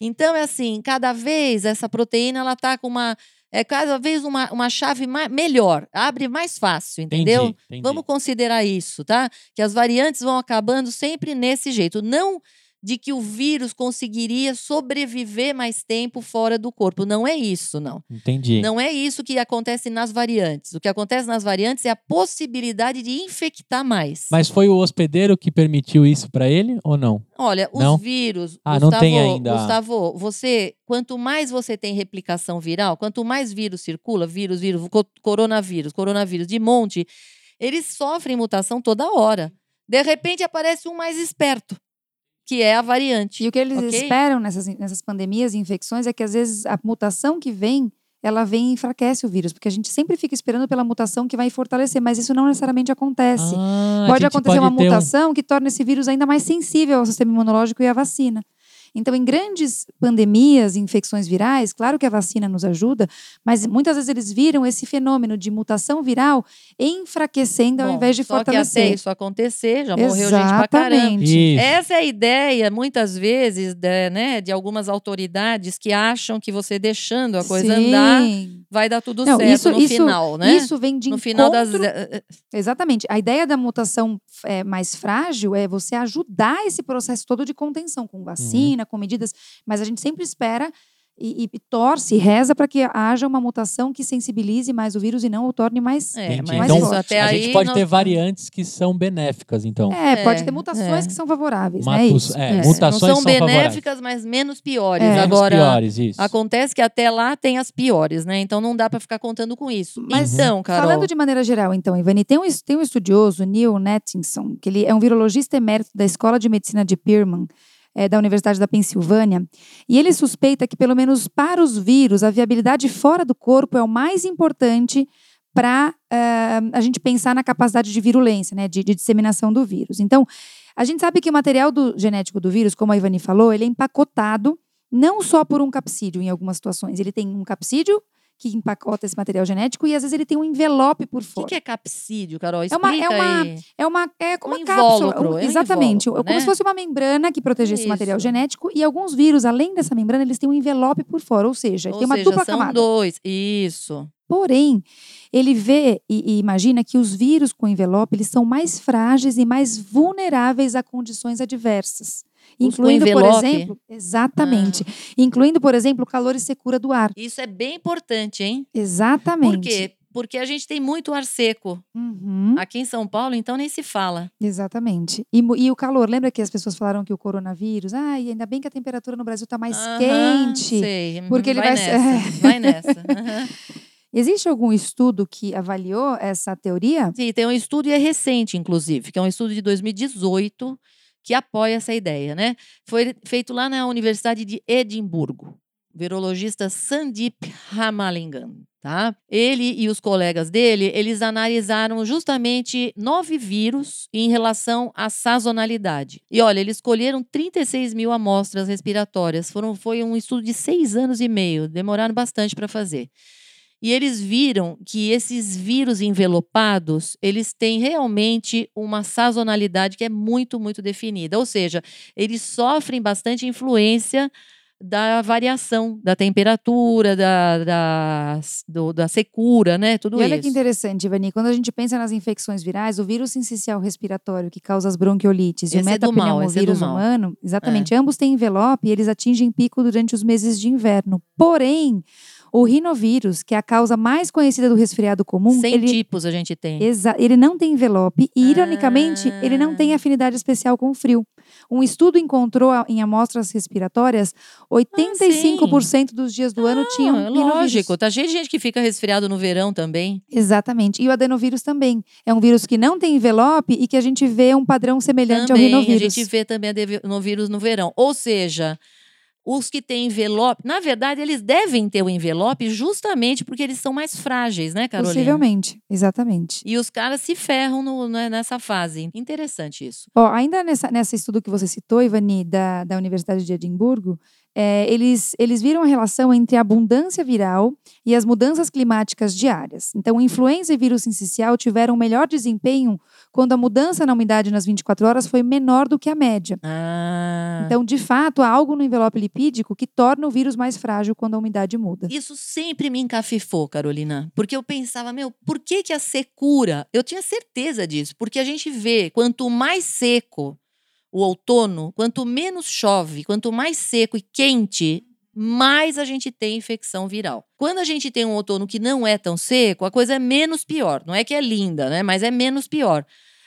Então é assim, cada vez essa proteína ela tá com uma é cada vez uma, uma chave mais, melhor, abre mais fácil, entendeu? Entendi, entendi. Vamos considerar isso, tá? Que as variantes vão acabando sempre nesse jeito. Não de que o vírus conseguiria sobreviver mais tempo fora do corpo. Não é isso, não. Entendi. Não é isso que acontece nas variantes. O que acontece nas variantes é a possibilidade de infectar mais. Mas foi o hospedeiro que permitiu isso para ele ou não? Olha, os Não? vírus. Ah, não Gustavo, tem ainda. Gustavo, você, quanto mais você tem replicação viral, quanto mais vírus circula, vírus, vírus, co- coronavírus, coronavírus de monte, eles sofrem mutação toda hora. De repente aparece um mais esperto, que é a variante. E o que eles ok? esperam nessas, nessas pandemias e infecções é que, às vezes, a mutação que vem, ela vem e enfraquece o vírus. Porque a gente sempre fica esperando pela mutação que vai fortalecer, mas isso não necessariamente acontece. Ah, pode acontecer uma ter um- mutação que torna esse vírus ainda mais sensível ao sistema imunológico e à vacina. Então, em grandes pandemias e infecções virais, claro que a vacina nos ajuda, mas muitas vezes eles viram esse fenômeno de mutação viral enfraquecendo ao Bom, invés de só que fortalecer. até isso acontecer, já morreu gente pra caramba. Exatamente. Isso. Essa é a ideia, muitas vezes, de, né, de algumas autoridades que acham que você deixando a coisa Sim. andar vai dar tudo Não, certo isso- no isso- final, né? Isso vem de no final das. encontro- eh, Exatamente. A ideia da mutação é, mais frágil é você ajudar esse processo todo de contenção, com vacina, com medidas, mas a gente sempre espera e, e- torce, e reza para que haja uma mutação que sensibilize mais o vírus e não o torne mais. É, mas então, isso até a aí. gente pode nós- ter variantes que são benéficas, então. É, pode É, ter mutações é. que são favoráveis, né? Matus- Isso. é, É, mutações não são, são favoráveis. benéficas, mas menos piores. É. Menos Agora, piores, isso. acontece que até lá tem as piores, né? Então não dá pra ficar contando com isso. Mas, então, Carol. Falando de maneira geral, então, Ivani, tem um, tem um estudioso, Neil Nattinson, que ele é um virologista emérito da Escola de Medicina de Pierman, eh, da Universidade da Pensilvânia, e ele suspeita que, pelo menos para os vírus, a viabilidade fora do corpo é o mais importante para a gente pensar na capacidade de virulência, né, de, de disseminação do vírus. Então, a gente sabe que o material do- genético do vírus, como a Ivani falou, ele é empacotado não só por um capsídeo em algumas situações. Ele tem um capsídeo que empacota esse material genético e às vezes ele tem um envelope por O que, fora. que é capsídeo, Carol? É uma- é Explica uma- aí. É uma, é como Um uma cápsula. invólucro, um- é um exatamente. invólucro, como né? se fosse uma membrana que protegesse esse material genético. E alguns vírus, além dessa membrana, eles têm um envelope por fora. Ou seja, Ou tem uma seja, dupla são camada. dois. Isso. Porém, ele vê e, e imagina que os vírus com envelope eles são mais frágeis e mais vulneráveis a condições adversas. Incluindo, por exemplo, exatamente. Incluindo, por exemplo, o calor e secura do ar. Isso é bem importante, hein? Exatamente. Por quê? Porque a gente tem muito ar seco. Uhum. Aqui em São Paulo, então nem se fala. Exatamente. E, e o calor, lembra que as pessoas falaram que o coronavírus, ai, ainda bem que a temperatura no Brasil está mais Aham, quente. sei. Uhum, porque ele vai ser- nessa. Vai nessa. [laughs] [laughs] Existe algum estudo que avaliou essa teoria? Sim, tem um estudo e é recente, inclusive, que é um estudo de 2018 que apoia essa ideia, né? Foi feito lá na Universidade de Edimburgo. O virologista Sandip Ramalingam, tá? Ele e os colegas dele, eles analisaram justamente nove vírus em relação à sazonalidade. E olha, eles escolheram 36 mil amostras respiratórias. Foram, foi um estudo de seis anos e meio, demoraram bastante para fazer. E eles viram que esses vírus envelopados, eles têm realmente uma sazonalidade que é muito, muito definida. Ou seja, eles sofrem bastante influência da variação da temperatura, da, da, do- da secura, né? Tudo E olha isso. que interessante, Ivani, quando a gente pensa nas infecções virais, o vírus sincicial respiratório que causa as bronquiolites e o Esse é mal, esse é metapneumovírus humano, exatamente, ambos têm envelope e eles atingem pico durante os meses de inverno. Porém, o rinovírus, que é a causa mais conhecida do resfriado comum, 100 ele, tipos a gente tem. Ele não tem envelope e, ironicamente, ele não tem Ah. afinidade especial com o frio. Um estudo encontrou a- em amostras respiratórias 85% dos dias do ano tinham Ah, é lógico, tá cheio de gente que fica resfriado no verão também. Exatamente. E o adenovírus também. É um vírus que não tem envelope e que a gente vê um padrão semelhante também, ao a rinovírus. gente vê também adenovírus no verão. Ou seja, os que têm envelope, na verdade, eles devem ter o envelope justamente porque eles são mais frágeis, né, Carolina? Possivelmente. Exatamente. E os caras se ferram no- né, nessa fase. Interessante isso. Ó, ainda nessa, nessa estudo que você citou, Ivani, da, da Universidade de Edimburgo, é, eles, eles viram a relação entre a abundância viral e as mudanças climáticas diárias. Então, influenza e vírus sincicial tiveram melhor desempenho quando a mudança na umidade nas 24 horas foi menor do que a média. Ah, Então, de fato, há algo no envelope lipídico que torna o vírus mais frágil quando a umidade muda. Isso sempre me encafifou, Carolina, porque eu pensava, meu, por que que a secura? Eu tinha certeza disso, porque a gente vê quanto mais seco o outono, quanto menos chove, quanto mais seco e quente, mais a gente tem infecção viral. Quando a gente tem um outono que não é tão seco, a coisa é menos pior. Não é que é linda, né? Mas é menos pior.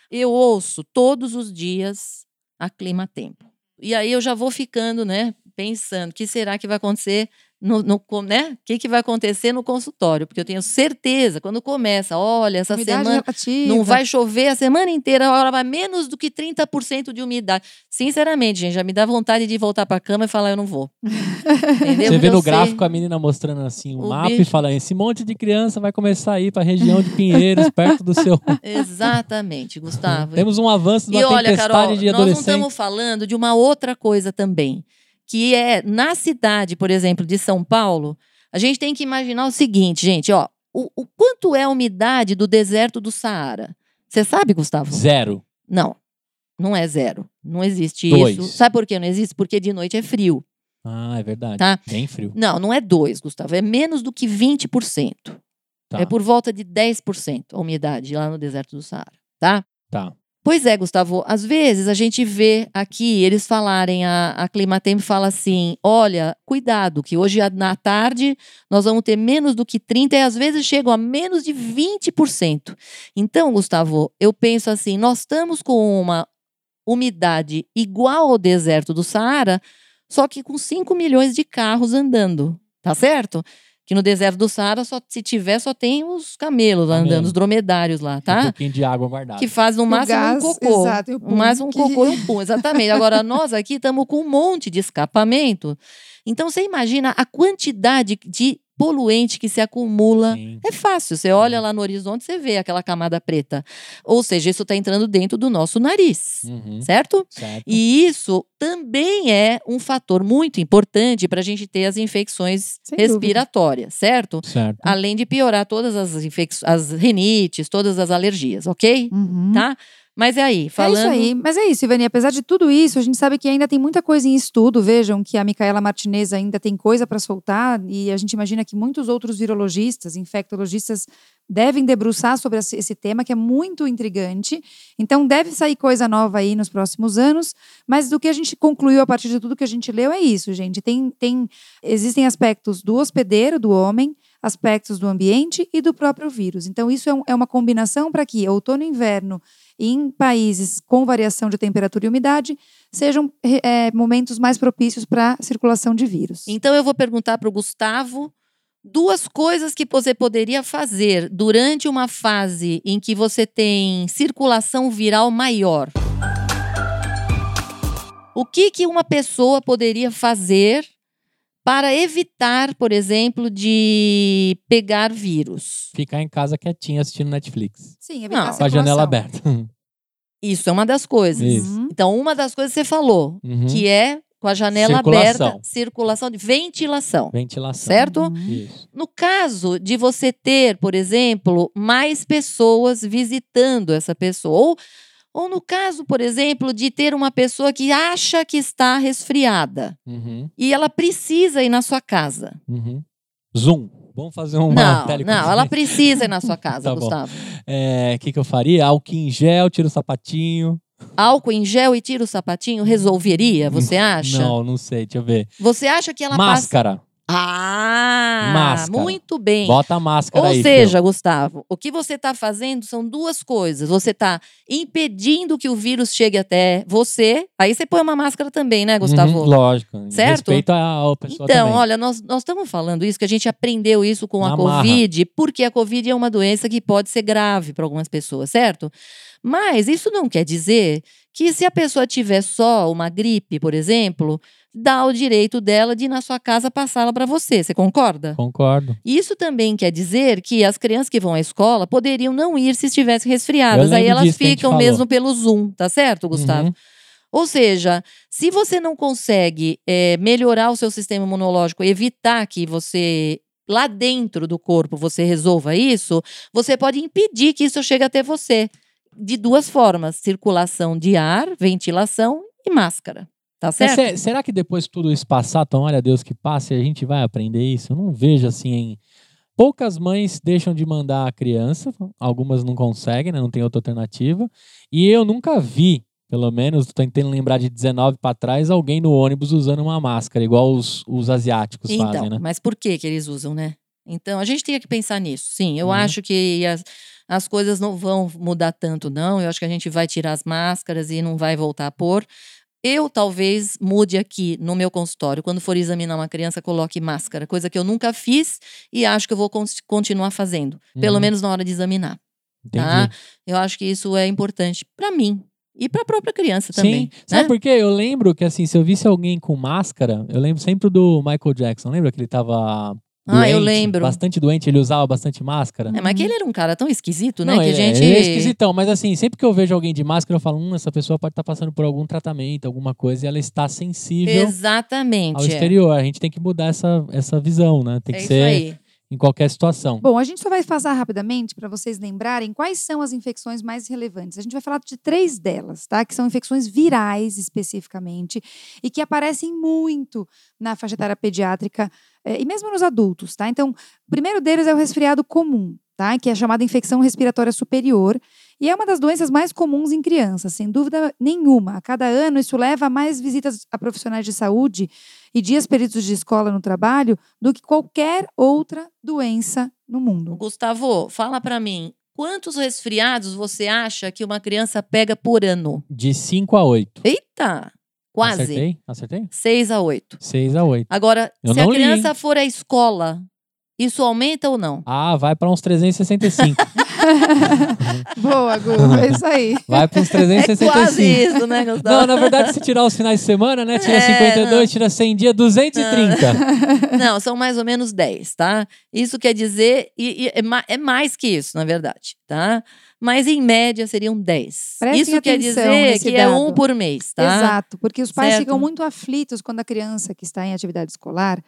Eu ouço todos os dias a clima-tempo. E aí eu já vou ficando, né, pensando, o que será que vai acontecer no, no né? O que, que vai acontecer no consultório? Porque eu tenho certeza, quando começa, olha, essa Umidade semana relativa. não vai chover a semana inteira, a hora vai menos do que 30% de umidade. Sinceramente, gente, já me dá vontade de voltar para a cama e falar, eu não vou. [laughs] Entendeu? Você vê no eu sei- gráfico a menina mostrando assim o, O mapa e bicho. fala: esse monte de criança vai começar a ir para a região de Pinheiros, [laughs] perto do seu. [laughs] Exatamente, Gustavo. Temos um avanço de E uma olha, tempestade Carol, de nós não estamos falando de uma outra coisa também, que é na cidade, por exemplo, de São Paulo, a gente tem que imaginar o seguinte, gente, ó, o, o quanto é a umidade do deserto do Saara? Você sabe, Gustavo? Zero. Não, não é zero. Não existe Dois. isso. Sabe por que não existe? Porque de noite é frio. Ah, é verdade. Tá. Bem frio. Não, não é dois, Gustavo, é menos do que 20%. Tá. É por volta de 10% a umidade lá no deserto do Saara, tá? Tá. Pois é, Gustavo. Às vezes a gente vê aqui eles falarem, a, a Climatempo fala assim: olha, cuidado, que hoje na tarde nós vamos ter menos do que 30% e às vezes chegam a menos de 20%. Então, Gustavo, eu penso assim: nós estamos com uma umidade igual ao deserto do Saara, só que com 5 milhões de carros andando, tá certo? Que no deserto do Saara, só, se tiver, só tem os camelos lá andando, os dromedários lá, Um tá? pouquinho de água guardada. que faz no máximo gás, um cocô. exato, e o pum, mais um que- cocô e um pum, exatamente. Agora, [laughs] nós aqui estamos com um monte de escapamento. Então, você imagina a quantidade de poluente que se acumula. Sim. É fácil, você olha lá no horizonte, você vê aquela camada preta. Ou seja, isso está entrando dentro do nosso nariz, Uhum. certo? Certo. E isso também é um fator muito importante para a gente ter as infecções Sem respiratórias, certo? Certo. Além de piorar todas as infecções, as rinites, todas as alergias, ok? Uhum. Tá? Mas é aí, É falando. isso aí. Mas é isso, Ivani. Apesar de tudo isso, a gente sabe que ainda tem muita coisa em estudo. Vejam que a Micaela Martinez ainda tem coisa para soltar e a gente imagina que muitos outros virologistas, infectologistas, devem debruçar sobre esse esse tema que é muito intrigante. Então, deve sair coisa nova aí nos próximos anos. Mas do que a gente concluiu a partir de tudo que a gente leu é isso, gente. Tem, tem, existem aspectos do hospedeiro, do homem, aspectos do ambiente e do próprio vírus. Então, isso é, um- é uma combinação para que outono e inverno em países com variação de temperatura e umidade sejam é, momentos mais propícios para circulação de vírus. Então eu vou perguntar para o Gustavo duas coisas que você poderia fazer durante uma fase em que você tem circulação viral maior. O que, que uma pessoa poderia fazer para evitar, por exemplo, de pegar vírus? Ficar em casa quietinho assistindo Netflix. Sim, Não, evitar Com a janela aberta. [laughs] Isso é uma das coisas. Isso. Uhum. Então, uma das coisas que você falou, Uhum. que é com a janela Circulação. aberta, circulação de ventilação. Ventilação. Certo? Uhum. Isso. No caso de você ter, por exemplo, mais pessoas visitando essa pessoa, ou, ou no caso, por exemplo, de ter uma pessoa que acha que está resfriada Uhum. e ela precisa ir na sua casa. Uhum. Zoom. Vamos fazer uma não, [laughs] não, ela precisa ir na sua [laughs] casa, Tá. Gustavo. É, O que, que eu faria? Álcool em gel, tiro o sapatinho. Álcool em gel e tira o sapatinho resolveria, você acha? Não, não sei, deixa eu ver. Você acha que ela passa. Ah, Máscara. muito bem. Bota a máscara Ou aí. seja, Gustavo, o que você está fazendo são duas coisas. Você está impedindo que o vírus chegue até você. Aí você põe uma máscara também, né. Gustavo? Uhum, lógico. Certo? Respeito à à pessoa Então, também. olha, nós, estamos falando isso, que a gente aprendeu isso com a marra. Covid, porque a Covid é uma doença que pode ser grave para algumas pessoas, certo? Mas isso não quer dizer que se a pessoa tiver só uma gripe, por exemplo, dá o direito dela de ir na sua casa passá-la para você. Você concorda? Concordo. Isso também quer dizer que as crianças que vão à escola poderiam não ir se estivessem resfriadas. Aí elas ficam mesmo pelo Zoom, tá certo, Gustavo? Uhum. Ou seja, se você não consegue eh, melhorar o seu sistema imunológico, evitar que você lá dentro do corpo você resolva isso, você pode impedir que isso chegue até você de duas formas: circulação de ar, ventilação e máscara. Tá certo? Mas se- será que depois que tudo isso passar, tomara a Deus que passe, a gente vai aprender isso? Eu não vejo assim em. Poucas mães deixam de mandar a criança, algumas não conseguem, né? não tem outra alternativa. E eu nunca vi, pelo menos, tô tentando lembrar de 19 para trás, alguém no ônibus usando uma máscara, igual os, os asiáticos Então, fazem, né? mas por que que eles usam, né? Então, a gente tem que pensar nisso. Sim, eu Uhum. acho que as, as coisas não vão mudar tanto, não. Eu acho que a gente vai tirar as máscaras e não vai voltar a pôr. Eu talvez mude aqui no meu consultório. Quando for examinar uma criança, coloque máscara, coisa que eu nunca fiz e acho que eu vou con- continuar fazendo, pelo Uhum. menos na hora de examinar. Entendi. tá? Eu acho que isso é importante para mim e para a própria criança também. Sim. Sabe né? por quê? Eu lembro que, assim, se eu visse alguém com máscara, eu lembro sempre do Michael Jackson. Lembra que ele tava. Ah, eu doente, lembro. Bastante doente, ele usava bastante máscara. É, mas que ele era um cara tão esquisito, né? Não, que a é- gente. ele é esquisitão, mas assim, sempre que eu vejo alguém de máscara, eu falo, hum, essa pessoa pode estar passando por algum tratamento, alguma coisa, e ela está sensível ao Exatamente. é. exterior. A gente tem que mudar essa, essa visão, né? Tem É que isso ser aí. em qualquer situação. Bom, a gente só vai passar rapidamente para vocês lembrarem quais são as infecções mais relevantes. A gente vai falar de três delas, tá? Que são infecções virais especificamente e que aparecem muito na faixa etária pediátrica e mesmo nos adultos, tá? Então, o primeiro deles é o resfriado comum, tá? Que é chamada infecção respiratória superior e é uma das doenças mais comuns em crianças, sem dúvida nenhuma. A cada ano isso leva a mais visitas a profissionais de saúde e dias peritos de escola no trabalho do que qualquer outra doença no mundo. Gustavo, fala pra mim. Quantos resfriados você acha que uma criança pega por ano? De 5 a 8. Eita! Quase. Acertei? Acertei? 6 a 8. 6 a 8. Agora, Eu se a li, criança hein? for à escola, isso aumenta ou não? Ah, vai para uns 365. [laughs] [laughs] Boa, Gu, é isso aí. vai para uns É quase 365. isso, né, Gustavo? Não, na verdade, se tirar os finais de semana, né? Tira É, 52, tira 100 dias, 230. Não, são mais ou menos 10, tá? Isso quer dizer, e, e é, é mais que isso, na verdade, tá? Mas em média seriam 10. Prestem isso quer dizer que é um dado. por mês, tá? Exato, porque os pais Certo. ficam muito aflitos quando a criança que está em atividade escolar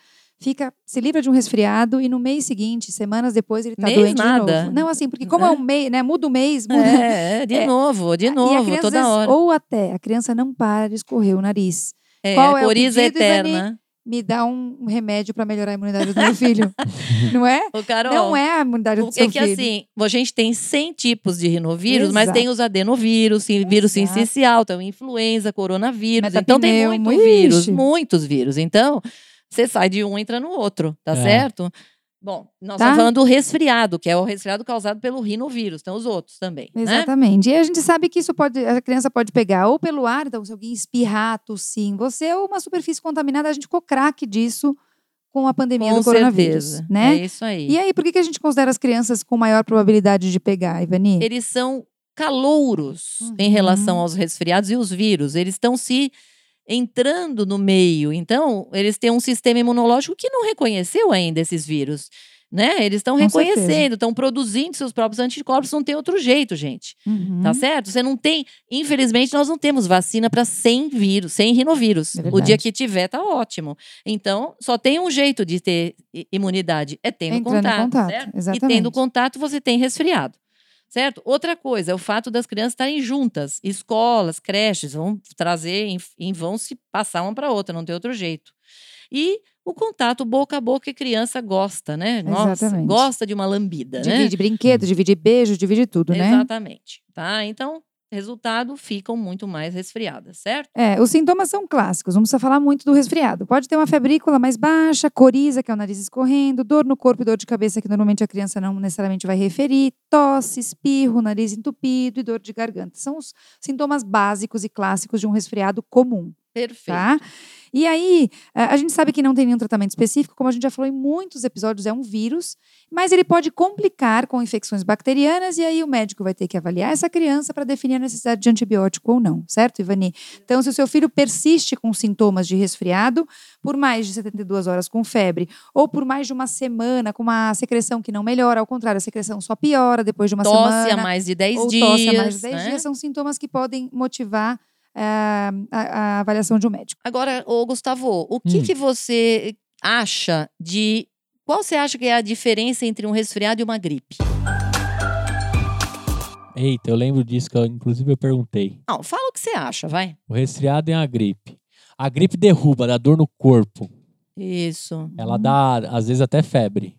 fica se livra de um resfriado e no mês seguinte, semanas depois, ele está Mês doente nada. de novo. Não, assim, porque como é, É. um mês, né? Muda o mês, muda. É, é, de [laughs] É. novo, de novo, criança, toda vezes, hora. ou até a criança não para de escorrer o nariz. É, qual é o pedido, eterna. Me dá um remédio para melhorar a imunidade do meu filho. [laughs] não é? Ô, Carol, Não é a imunidade do Porque seu que filho. assim, a gente tem 100 tipos de rinovírus, mas Exato. tem os adenovírus, tem vírus Exato. sincicial, tem influenza, coronavírus. Então tem muito vírus, muitos vírus. Então, você sai de um e entra no outro, tá É. certo? Bom, nós Tá. estamos falando do resfriado, que é o resfriado causado pelo rinovírus. Tem os outros também, né? Exatamente. E a gente sabe que isso pode, a criança pode pegar ou pelo ar, então se alguém espirrar, tossir em você, ou uma superfície contaminada, a gente ficou craque disso com a pandemia Com do coronavírus, certeza. né? É isso aí. E aí, por que, que a gente considera as crianças com maior probabilidade de pegar, Ivani? Eles são calouros em Uhum. relação aos resfriados e os vírus. Eles estão se entrando no meio. Então, eles têm um sistema imunológico que não reconheceu ainda esses vírus. Né? Eles estão reconhecendo, estão produzindo seus próprios anticorpos, não tem outro jeito, gente. Uhum. Tá certo? Você não tem. Infelizmente, nós não temos vacina para 100 vírus, 100 rinovírus. É o dia que tiver, tá ótimo. Então, só tem um jeito de ter imunidade: é tendo Entrando contato. contato, certo? E exatamente. tendo contato, você tem resfriado. Certo? Outra coisa é o fato das crianças estarem juntas. Escolas, creches, vão trazer em, em- vão se passar uma para outra, não tem outro jeito. E o contato boca a boca que criança gosta, né? Nossa, Exatamente. gosta de uma lambida, né? Divide brinquedo, divide beijo, divide tudo, né? Exatamente. Tá? Então, resultado, ficam muito mais resfriadas, certo? É, os sintomas são clássicos, precisa falar muito do resfriado. Pode ter uma febrícula mais baixa, coriza, que é o nariz escorrendo, dor no corpo e dor de cabeça, que normalmente a criança não necessariamente vai referir, tosse, espirro, nariz entupido e dor de garganta. São os sintomas básicos e clássicos de um resfriado comum, Perfeito. tá? E aí, a a gente sabe que não tem nenhum tratamento específico, como a gente já falou em muitos episódios, é um vírus, mas ele pode complicar com infecções bacterianas e aí o médico vai ter que avaliar essa criança para definir a necessidade de antibiótico ou não, certo, Ivani? Então, se o seu filho persiste com sintomas de resfriado por mais de 72 horas com febre ou por mais de uma semana com uma secreção que não melhora, ao contrário, a secreção só piora depois de uma Tosse semana a mais de 10 ou dias. tosse a mais de 10 né? dias, são sintomas que podem motivar a, a avaliação de um médico. Agora, ô Gustavo, o que, Hum. que você acha de. Qual você acha que é a diferença entre um resfriado e uma gripe? Eita, eu lembro disso que eu, inclusive eu perguntei. Não, fala o que você acha, vai. O resfriado é a gripe. A gripe derruba, dá dor no corpo. Isso. Ela dá, às vezes, até febre.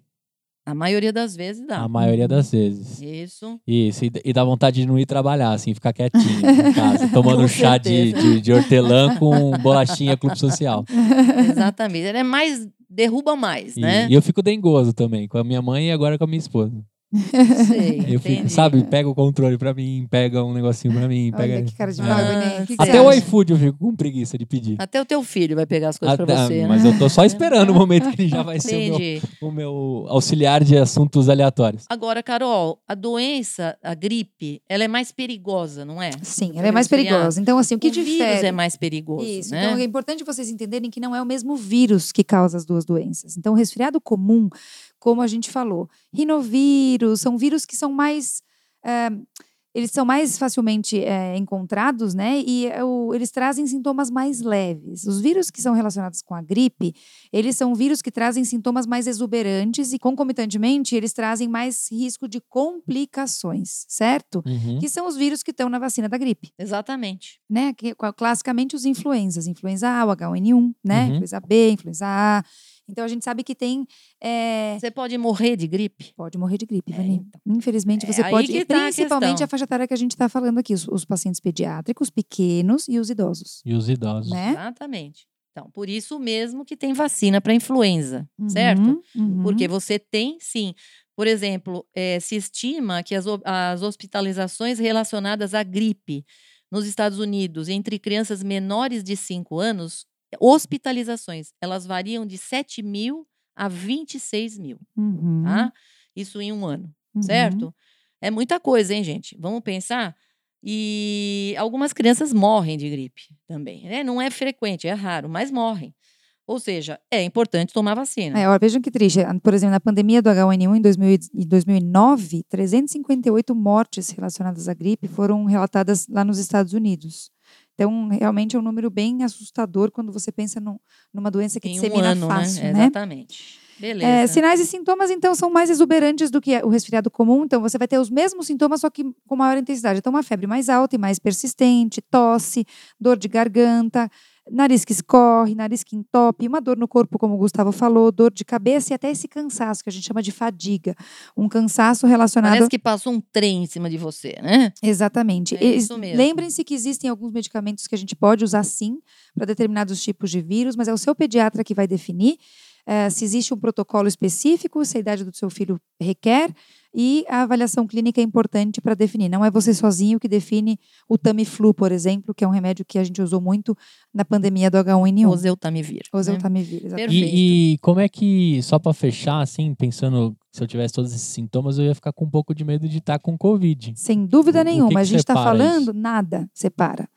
A maioria das vezes dá. A maioria das vezes. Isso. Isso, e, e dá vontade de não ir trabalhar, assim, ficar quietinho [laughs] em casa, tomando chá de, de, de hortelã com bolachinha Clube Social. [laughs] Exatamente. Ele é mais. derruba mais, E, né? e eu fico dengoso também, com a minha mãe e agora com a minha esposa. Sei, Eu fico, entendi. sabe, pega o controle pra mim, pega um negocinho pra mim, pega. Olha que cara de Ah, Enem. O que Até o iFood eu fico com preguiça de pedir. Até o teu filho vai pegar as coisas Até- pra você, né? Mas eu tô só esperando o momento que ele já vai ser o meu, Entendi. o meu auxiliar de assuntos aleatórios. Agora, Carol, a doença, a gripe, ela é mais perigosa, não é? Sim, ela é mais perigosa. Então, assim, o que o vírus difere... é mais perigoso, Isso, né? então é importante vocês entenderem que não é o mesmo vírus que causa as duas doenças. Então, o resfriado comum, como a gente falou, rinovírus, são vírus que são mais. eh, eles são mais facilmente eh, encontrados, né? E é o- eles trazem sintomas mais leves. Os vírus que são relacionados com a gripe, eles são vírus que trazem sintomas mais exuberantes e, concomitantemente, eles trazem mais risco de complicações, certo? Uhum. Que são os vírus que estão na vacina da gripe Exatamente. né? Que, qua- classicamente os influenzas, influenza A, o H1N1, né? Uhum. Influenza B, influenza A. Então a gente sabe que tem. é, Você pode morrer de gripe? pode morrer de gripe, É, Vani. Infelizmente, É você aí pode. que e tá a principalmente questão. a, faixa etária que a gente está falando aqui, os, os pacientes pediátricos, pequenos e os idosos. E os idosos. Né? Exatamente. Então, por isso mesmo que tem vacina para influenza, certo? Uhum, uhum. Porque você tem, sim. Por exemplo, eh, se estima que as, as hospitalizações relacionadas à gripe nos Estados Unidos entre crianças menores de 5 anos, hospitalizações, elas variam de 7 mil a 26 mil, Uhum, tá? Isso em um ano, uhum. certo? É muita coisa, hein, gente? Vamos pensar. E algumas crianças morrem de gripe também, né? Não é frequente, é raro, mas morrem. Ou seja, é importante tomar vacina. É, ó, vejam que triste. Por exemplo, na pandemia do H1N1 em 2000 e 2009, 358 mortes relacionadas à gripe foram relatadas lá nos Estados Unidos. Então, realmente é um número bem assustador quando você pensa num- numa doença que em um dissemina ano, fácil, né? né? Exatamente. Beleza. É, sinais e sintomas, então, são mais exuberantes do que o resfriado comum. Então, você vai ter os mesmos sintomas, só que com maior intensidade. Então, uma febre mais alta e mais persistente, tosse, dor de garganta, nariz que escorre, nariz que entope, uma dor no corpo, como o Gustavo falou, dor de cabeça e até esse cansaço, que a gente chama de fadiga. Um cansaço relacionado... Parece que passou um trem em cima de você, né? Exatamente. É isso mesmo. Lembrem-se que existem alguns medicamentos que a gente pode usar sim para determinados tipos de vírus, mas é o seu pediatra que vai definir eh, se existe um protocolo específico, se a idade do seu filho requer e a avaliação clínica é importante para definir. Não é você sozinho que define o Tamiflu, por exemplo, que é um remédio que a gente usou muito na pandemia do H1N1. Oseltamivir. O né? Oseltamivir, exatamente. Perfeito. E, e como é que, só pra fechar, assim, pensando se eu tivesse todos esses sintomas, eu ia ficar com um pouco de medo de estar com Covid. Sem dúvida O- o nenhuma. que a que gente está falando, nada separa.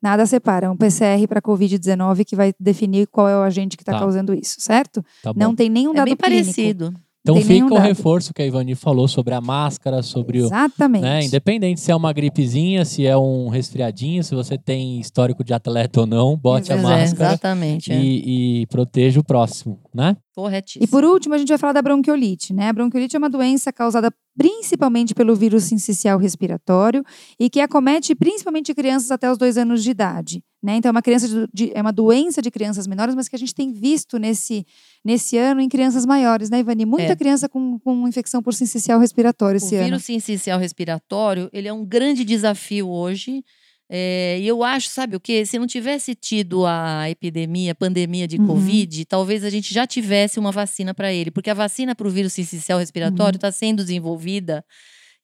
Nada separa. É um PCR para Covid-19 que vai definir qual é o agente que está Tá. causando isso, certo? Tá. Não tem nenhum É dado bem clínico. parecido. Então fica o dado. reforço que a Ivani falou sobre a máscara, sobre o. Exatamente. Né, independente se é uma gripezinha, se é um resfriadinho, se você tem histórico de atleta ou não, bote a é, máscara exatamente. é. e, e proteja o próximo, né? Corretíssimo. E por último, a gente vai falar da bronquiolite, né? A bronquiolite é uma doença causada principalmente pelo vírus sincicial respiratório e que acomete principalmente crianças até os dois anos de idade, né? Então é uma criança de- de- é uma doença de crianças menores, mas que a gente tem visto nesse nesse ano em crianças maiores, né, Ivani? Muita É. criança com, com infecção por sincicial respiratório O esse ano. vírus sincicial respiratório, ele é um grande desafio hoje. É, e eu acho, sabe o quê? Se não tivesse tido a epidemia, a pandemia de Uhum. Covid, talvez a gente já tivesse uma vacina para ele. Porque a vacina para o vírus sincicial respiratório Uhum. está sendo desenvolvida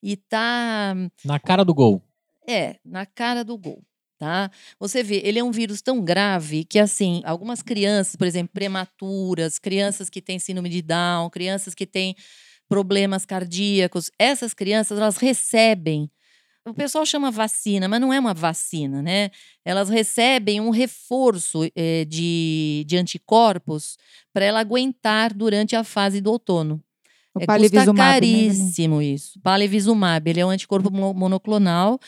e está Na cara do gol. É, na cara do gol, tá? Você vê, ele é um vírus tão grave que, assim, algumas crianças, por exemplo, prematuras, crianças que têm síndrome de Down, crianças que têm problemas cardíacos, essas crianças, elas recebem. O pessoal chama vacina, mas não é uma vacina, né? Elas recebem um reforço eh, de, de anticorpos para ela aguentar durante a fase do outono. O É, custa né, caríssimo isso. Palivizumab, ele é um anticorpo mo- monoclonal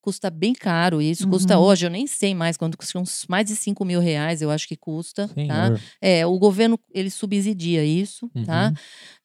custa bem caro. E isso Uhum. custa hoje, eu nem sei mais quanto custa, uns mais de 5 mil reais, eu acho que custa. Tá? É, o governo ele subsidia isso, tá? Uhum.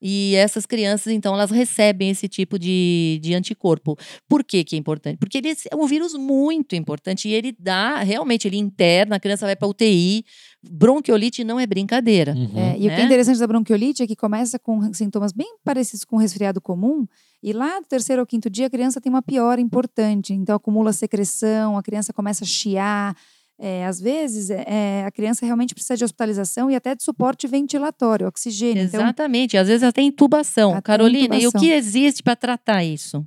E essas crianças, então, elas recebem esse tipo de, de anticorpo. Por que, que é importante? Porque ele é um vírus muito importante e ele dá, realmente, ele interna, a criança vai para UTI. Bronquiolite não é brincadeira. Uhum. É, e o que é né? interessante da bronquiolite é que começa com sintomas bem parecidos com resfriado comum, e lá do terceiro ao quinto dia a criança tem uma piora importante. Então acumula secreção, a criança começa a chiar. É, às vezes é, é, a criança realmente precisa de hospitalização e até de suporte ventilatório, oxigênio. Então, Exatamente, às vezes até intubação. Até Carolina, e o intubação. que existe para tratar isso?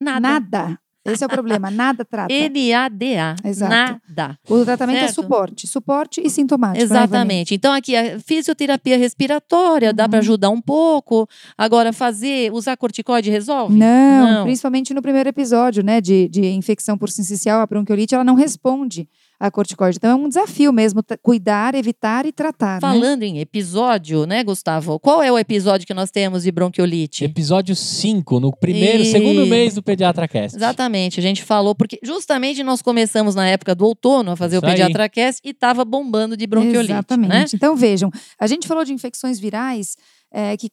Nada. nada. Esse é o problema, nada trata. NADA. Exato. Nada. O tratamento é Certo. suporte, suporte e sintomático. né? Exatamente. Então, aqui, a fisioterapia respiratória dá para Uhum. ajudar um pouco. Agora, fazer, usar corticoide resolve? Não, Não. principalmente no primeiro episódio, né, de, de infecção por sincicial, a bronquiolite, ela não responde a corticoide. Então é um desafio mesmo, cuidar, evitar e tratar, né? Falando em episódio, né, Gustavo? Qual é o episódio que nós temos de bronquiolite? Episódio 5, no primeiro, E- segundo mês do Pediatra Cast. Exatamente, a gente falou, porque justamente nós começamos na época do outono a fazer Isso o aí. PediatraCast e tava bombando de bronquiolite. Exatamente. Né? Então vejam, a gente falou de infecções virais é, que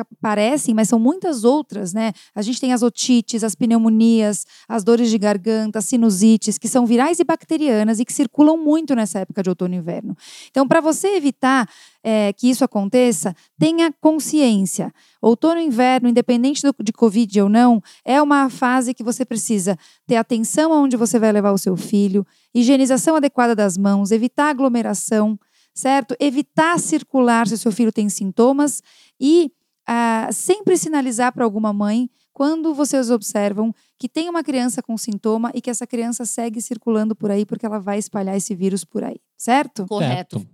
aparecem, mas são muitas outras, né? A gente tem as otites, as pneumonias, as dores de garganta, sinusites, que são virais e bacterianas e que circulam muito nessa época de outono e inverno. Então, para você evitar é, que isso aconteça, tenha consciência. Outono e inverno, independente do- de Covid ou não, é uma fase que você precisa ter atenção aonde você vai levar o seu filho, higienização adequada das mãos, evitar aglomeração, certo? Evitar circular se o seu filho tem sintomas e ah, sempre sinalizar para alguma mãe quando vocês observam que tem uma criança com sintoma e que essa criança segue circulando por aí porque ela vai espalhar esse vírus por aí, certo? Correto.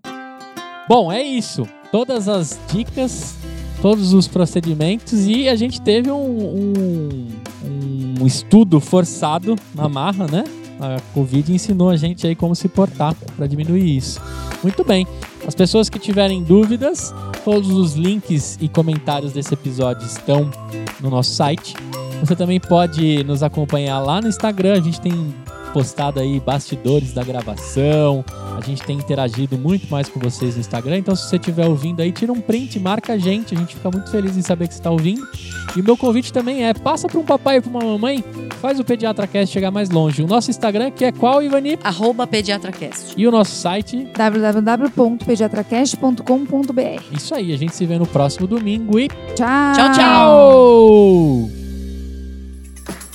Bom, é isso. Todas as dicas, todos os procedimentos e a gente teve um, um, um estudo forçado na marra, né? A Covid ensinou a gente aí como se portar para diminuir isso. Muito bem. As pessoas que tiverem dúvidas, todos os links e comentários desse episódio estão no nosso site. Você também pode nos acompanhar lá no Instagram. A gente tem postado aí bastidores da gravação. A gente tem interagido muito mais com vocês no Instagram. Então, se você estiver ouvindo aí, tira um print, marca a gente. A gente fica muito feliz em saber que você está ouvindo. E o meu convite também é: passa para um papai e para uma mamãe, faz o PediatraCast chegar mais longe. O nosso Instagram, que é qual, Ivani? Arroba PediatraCast. E o nosso site. www.pediatracast.com.br. Isso aí, a gente se vê no próximo domingo e Tchau! Tchau, tchau!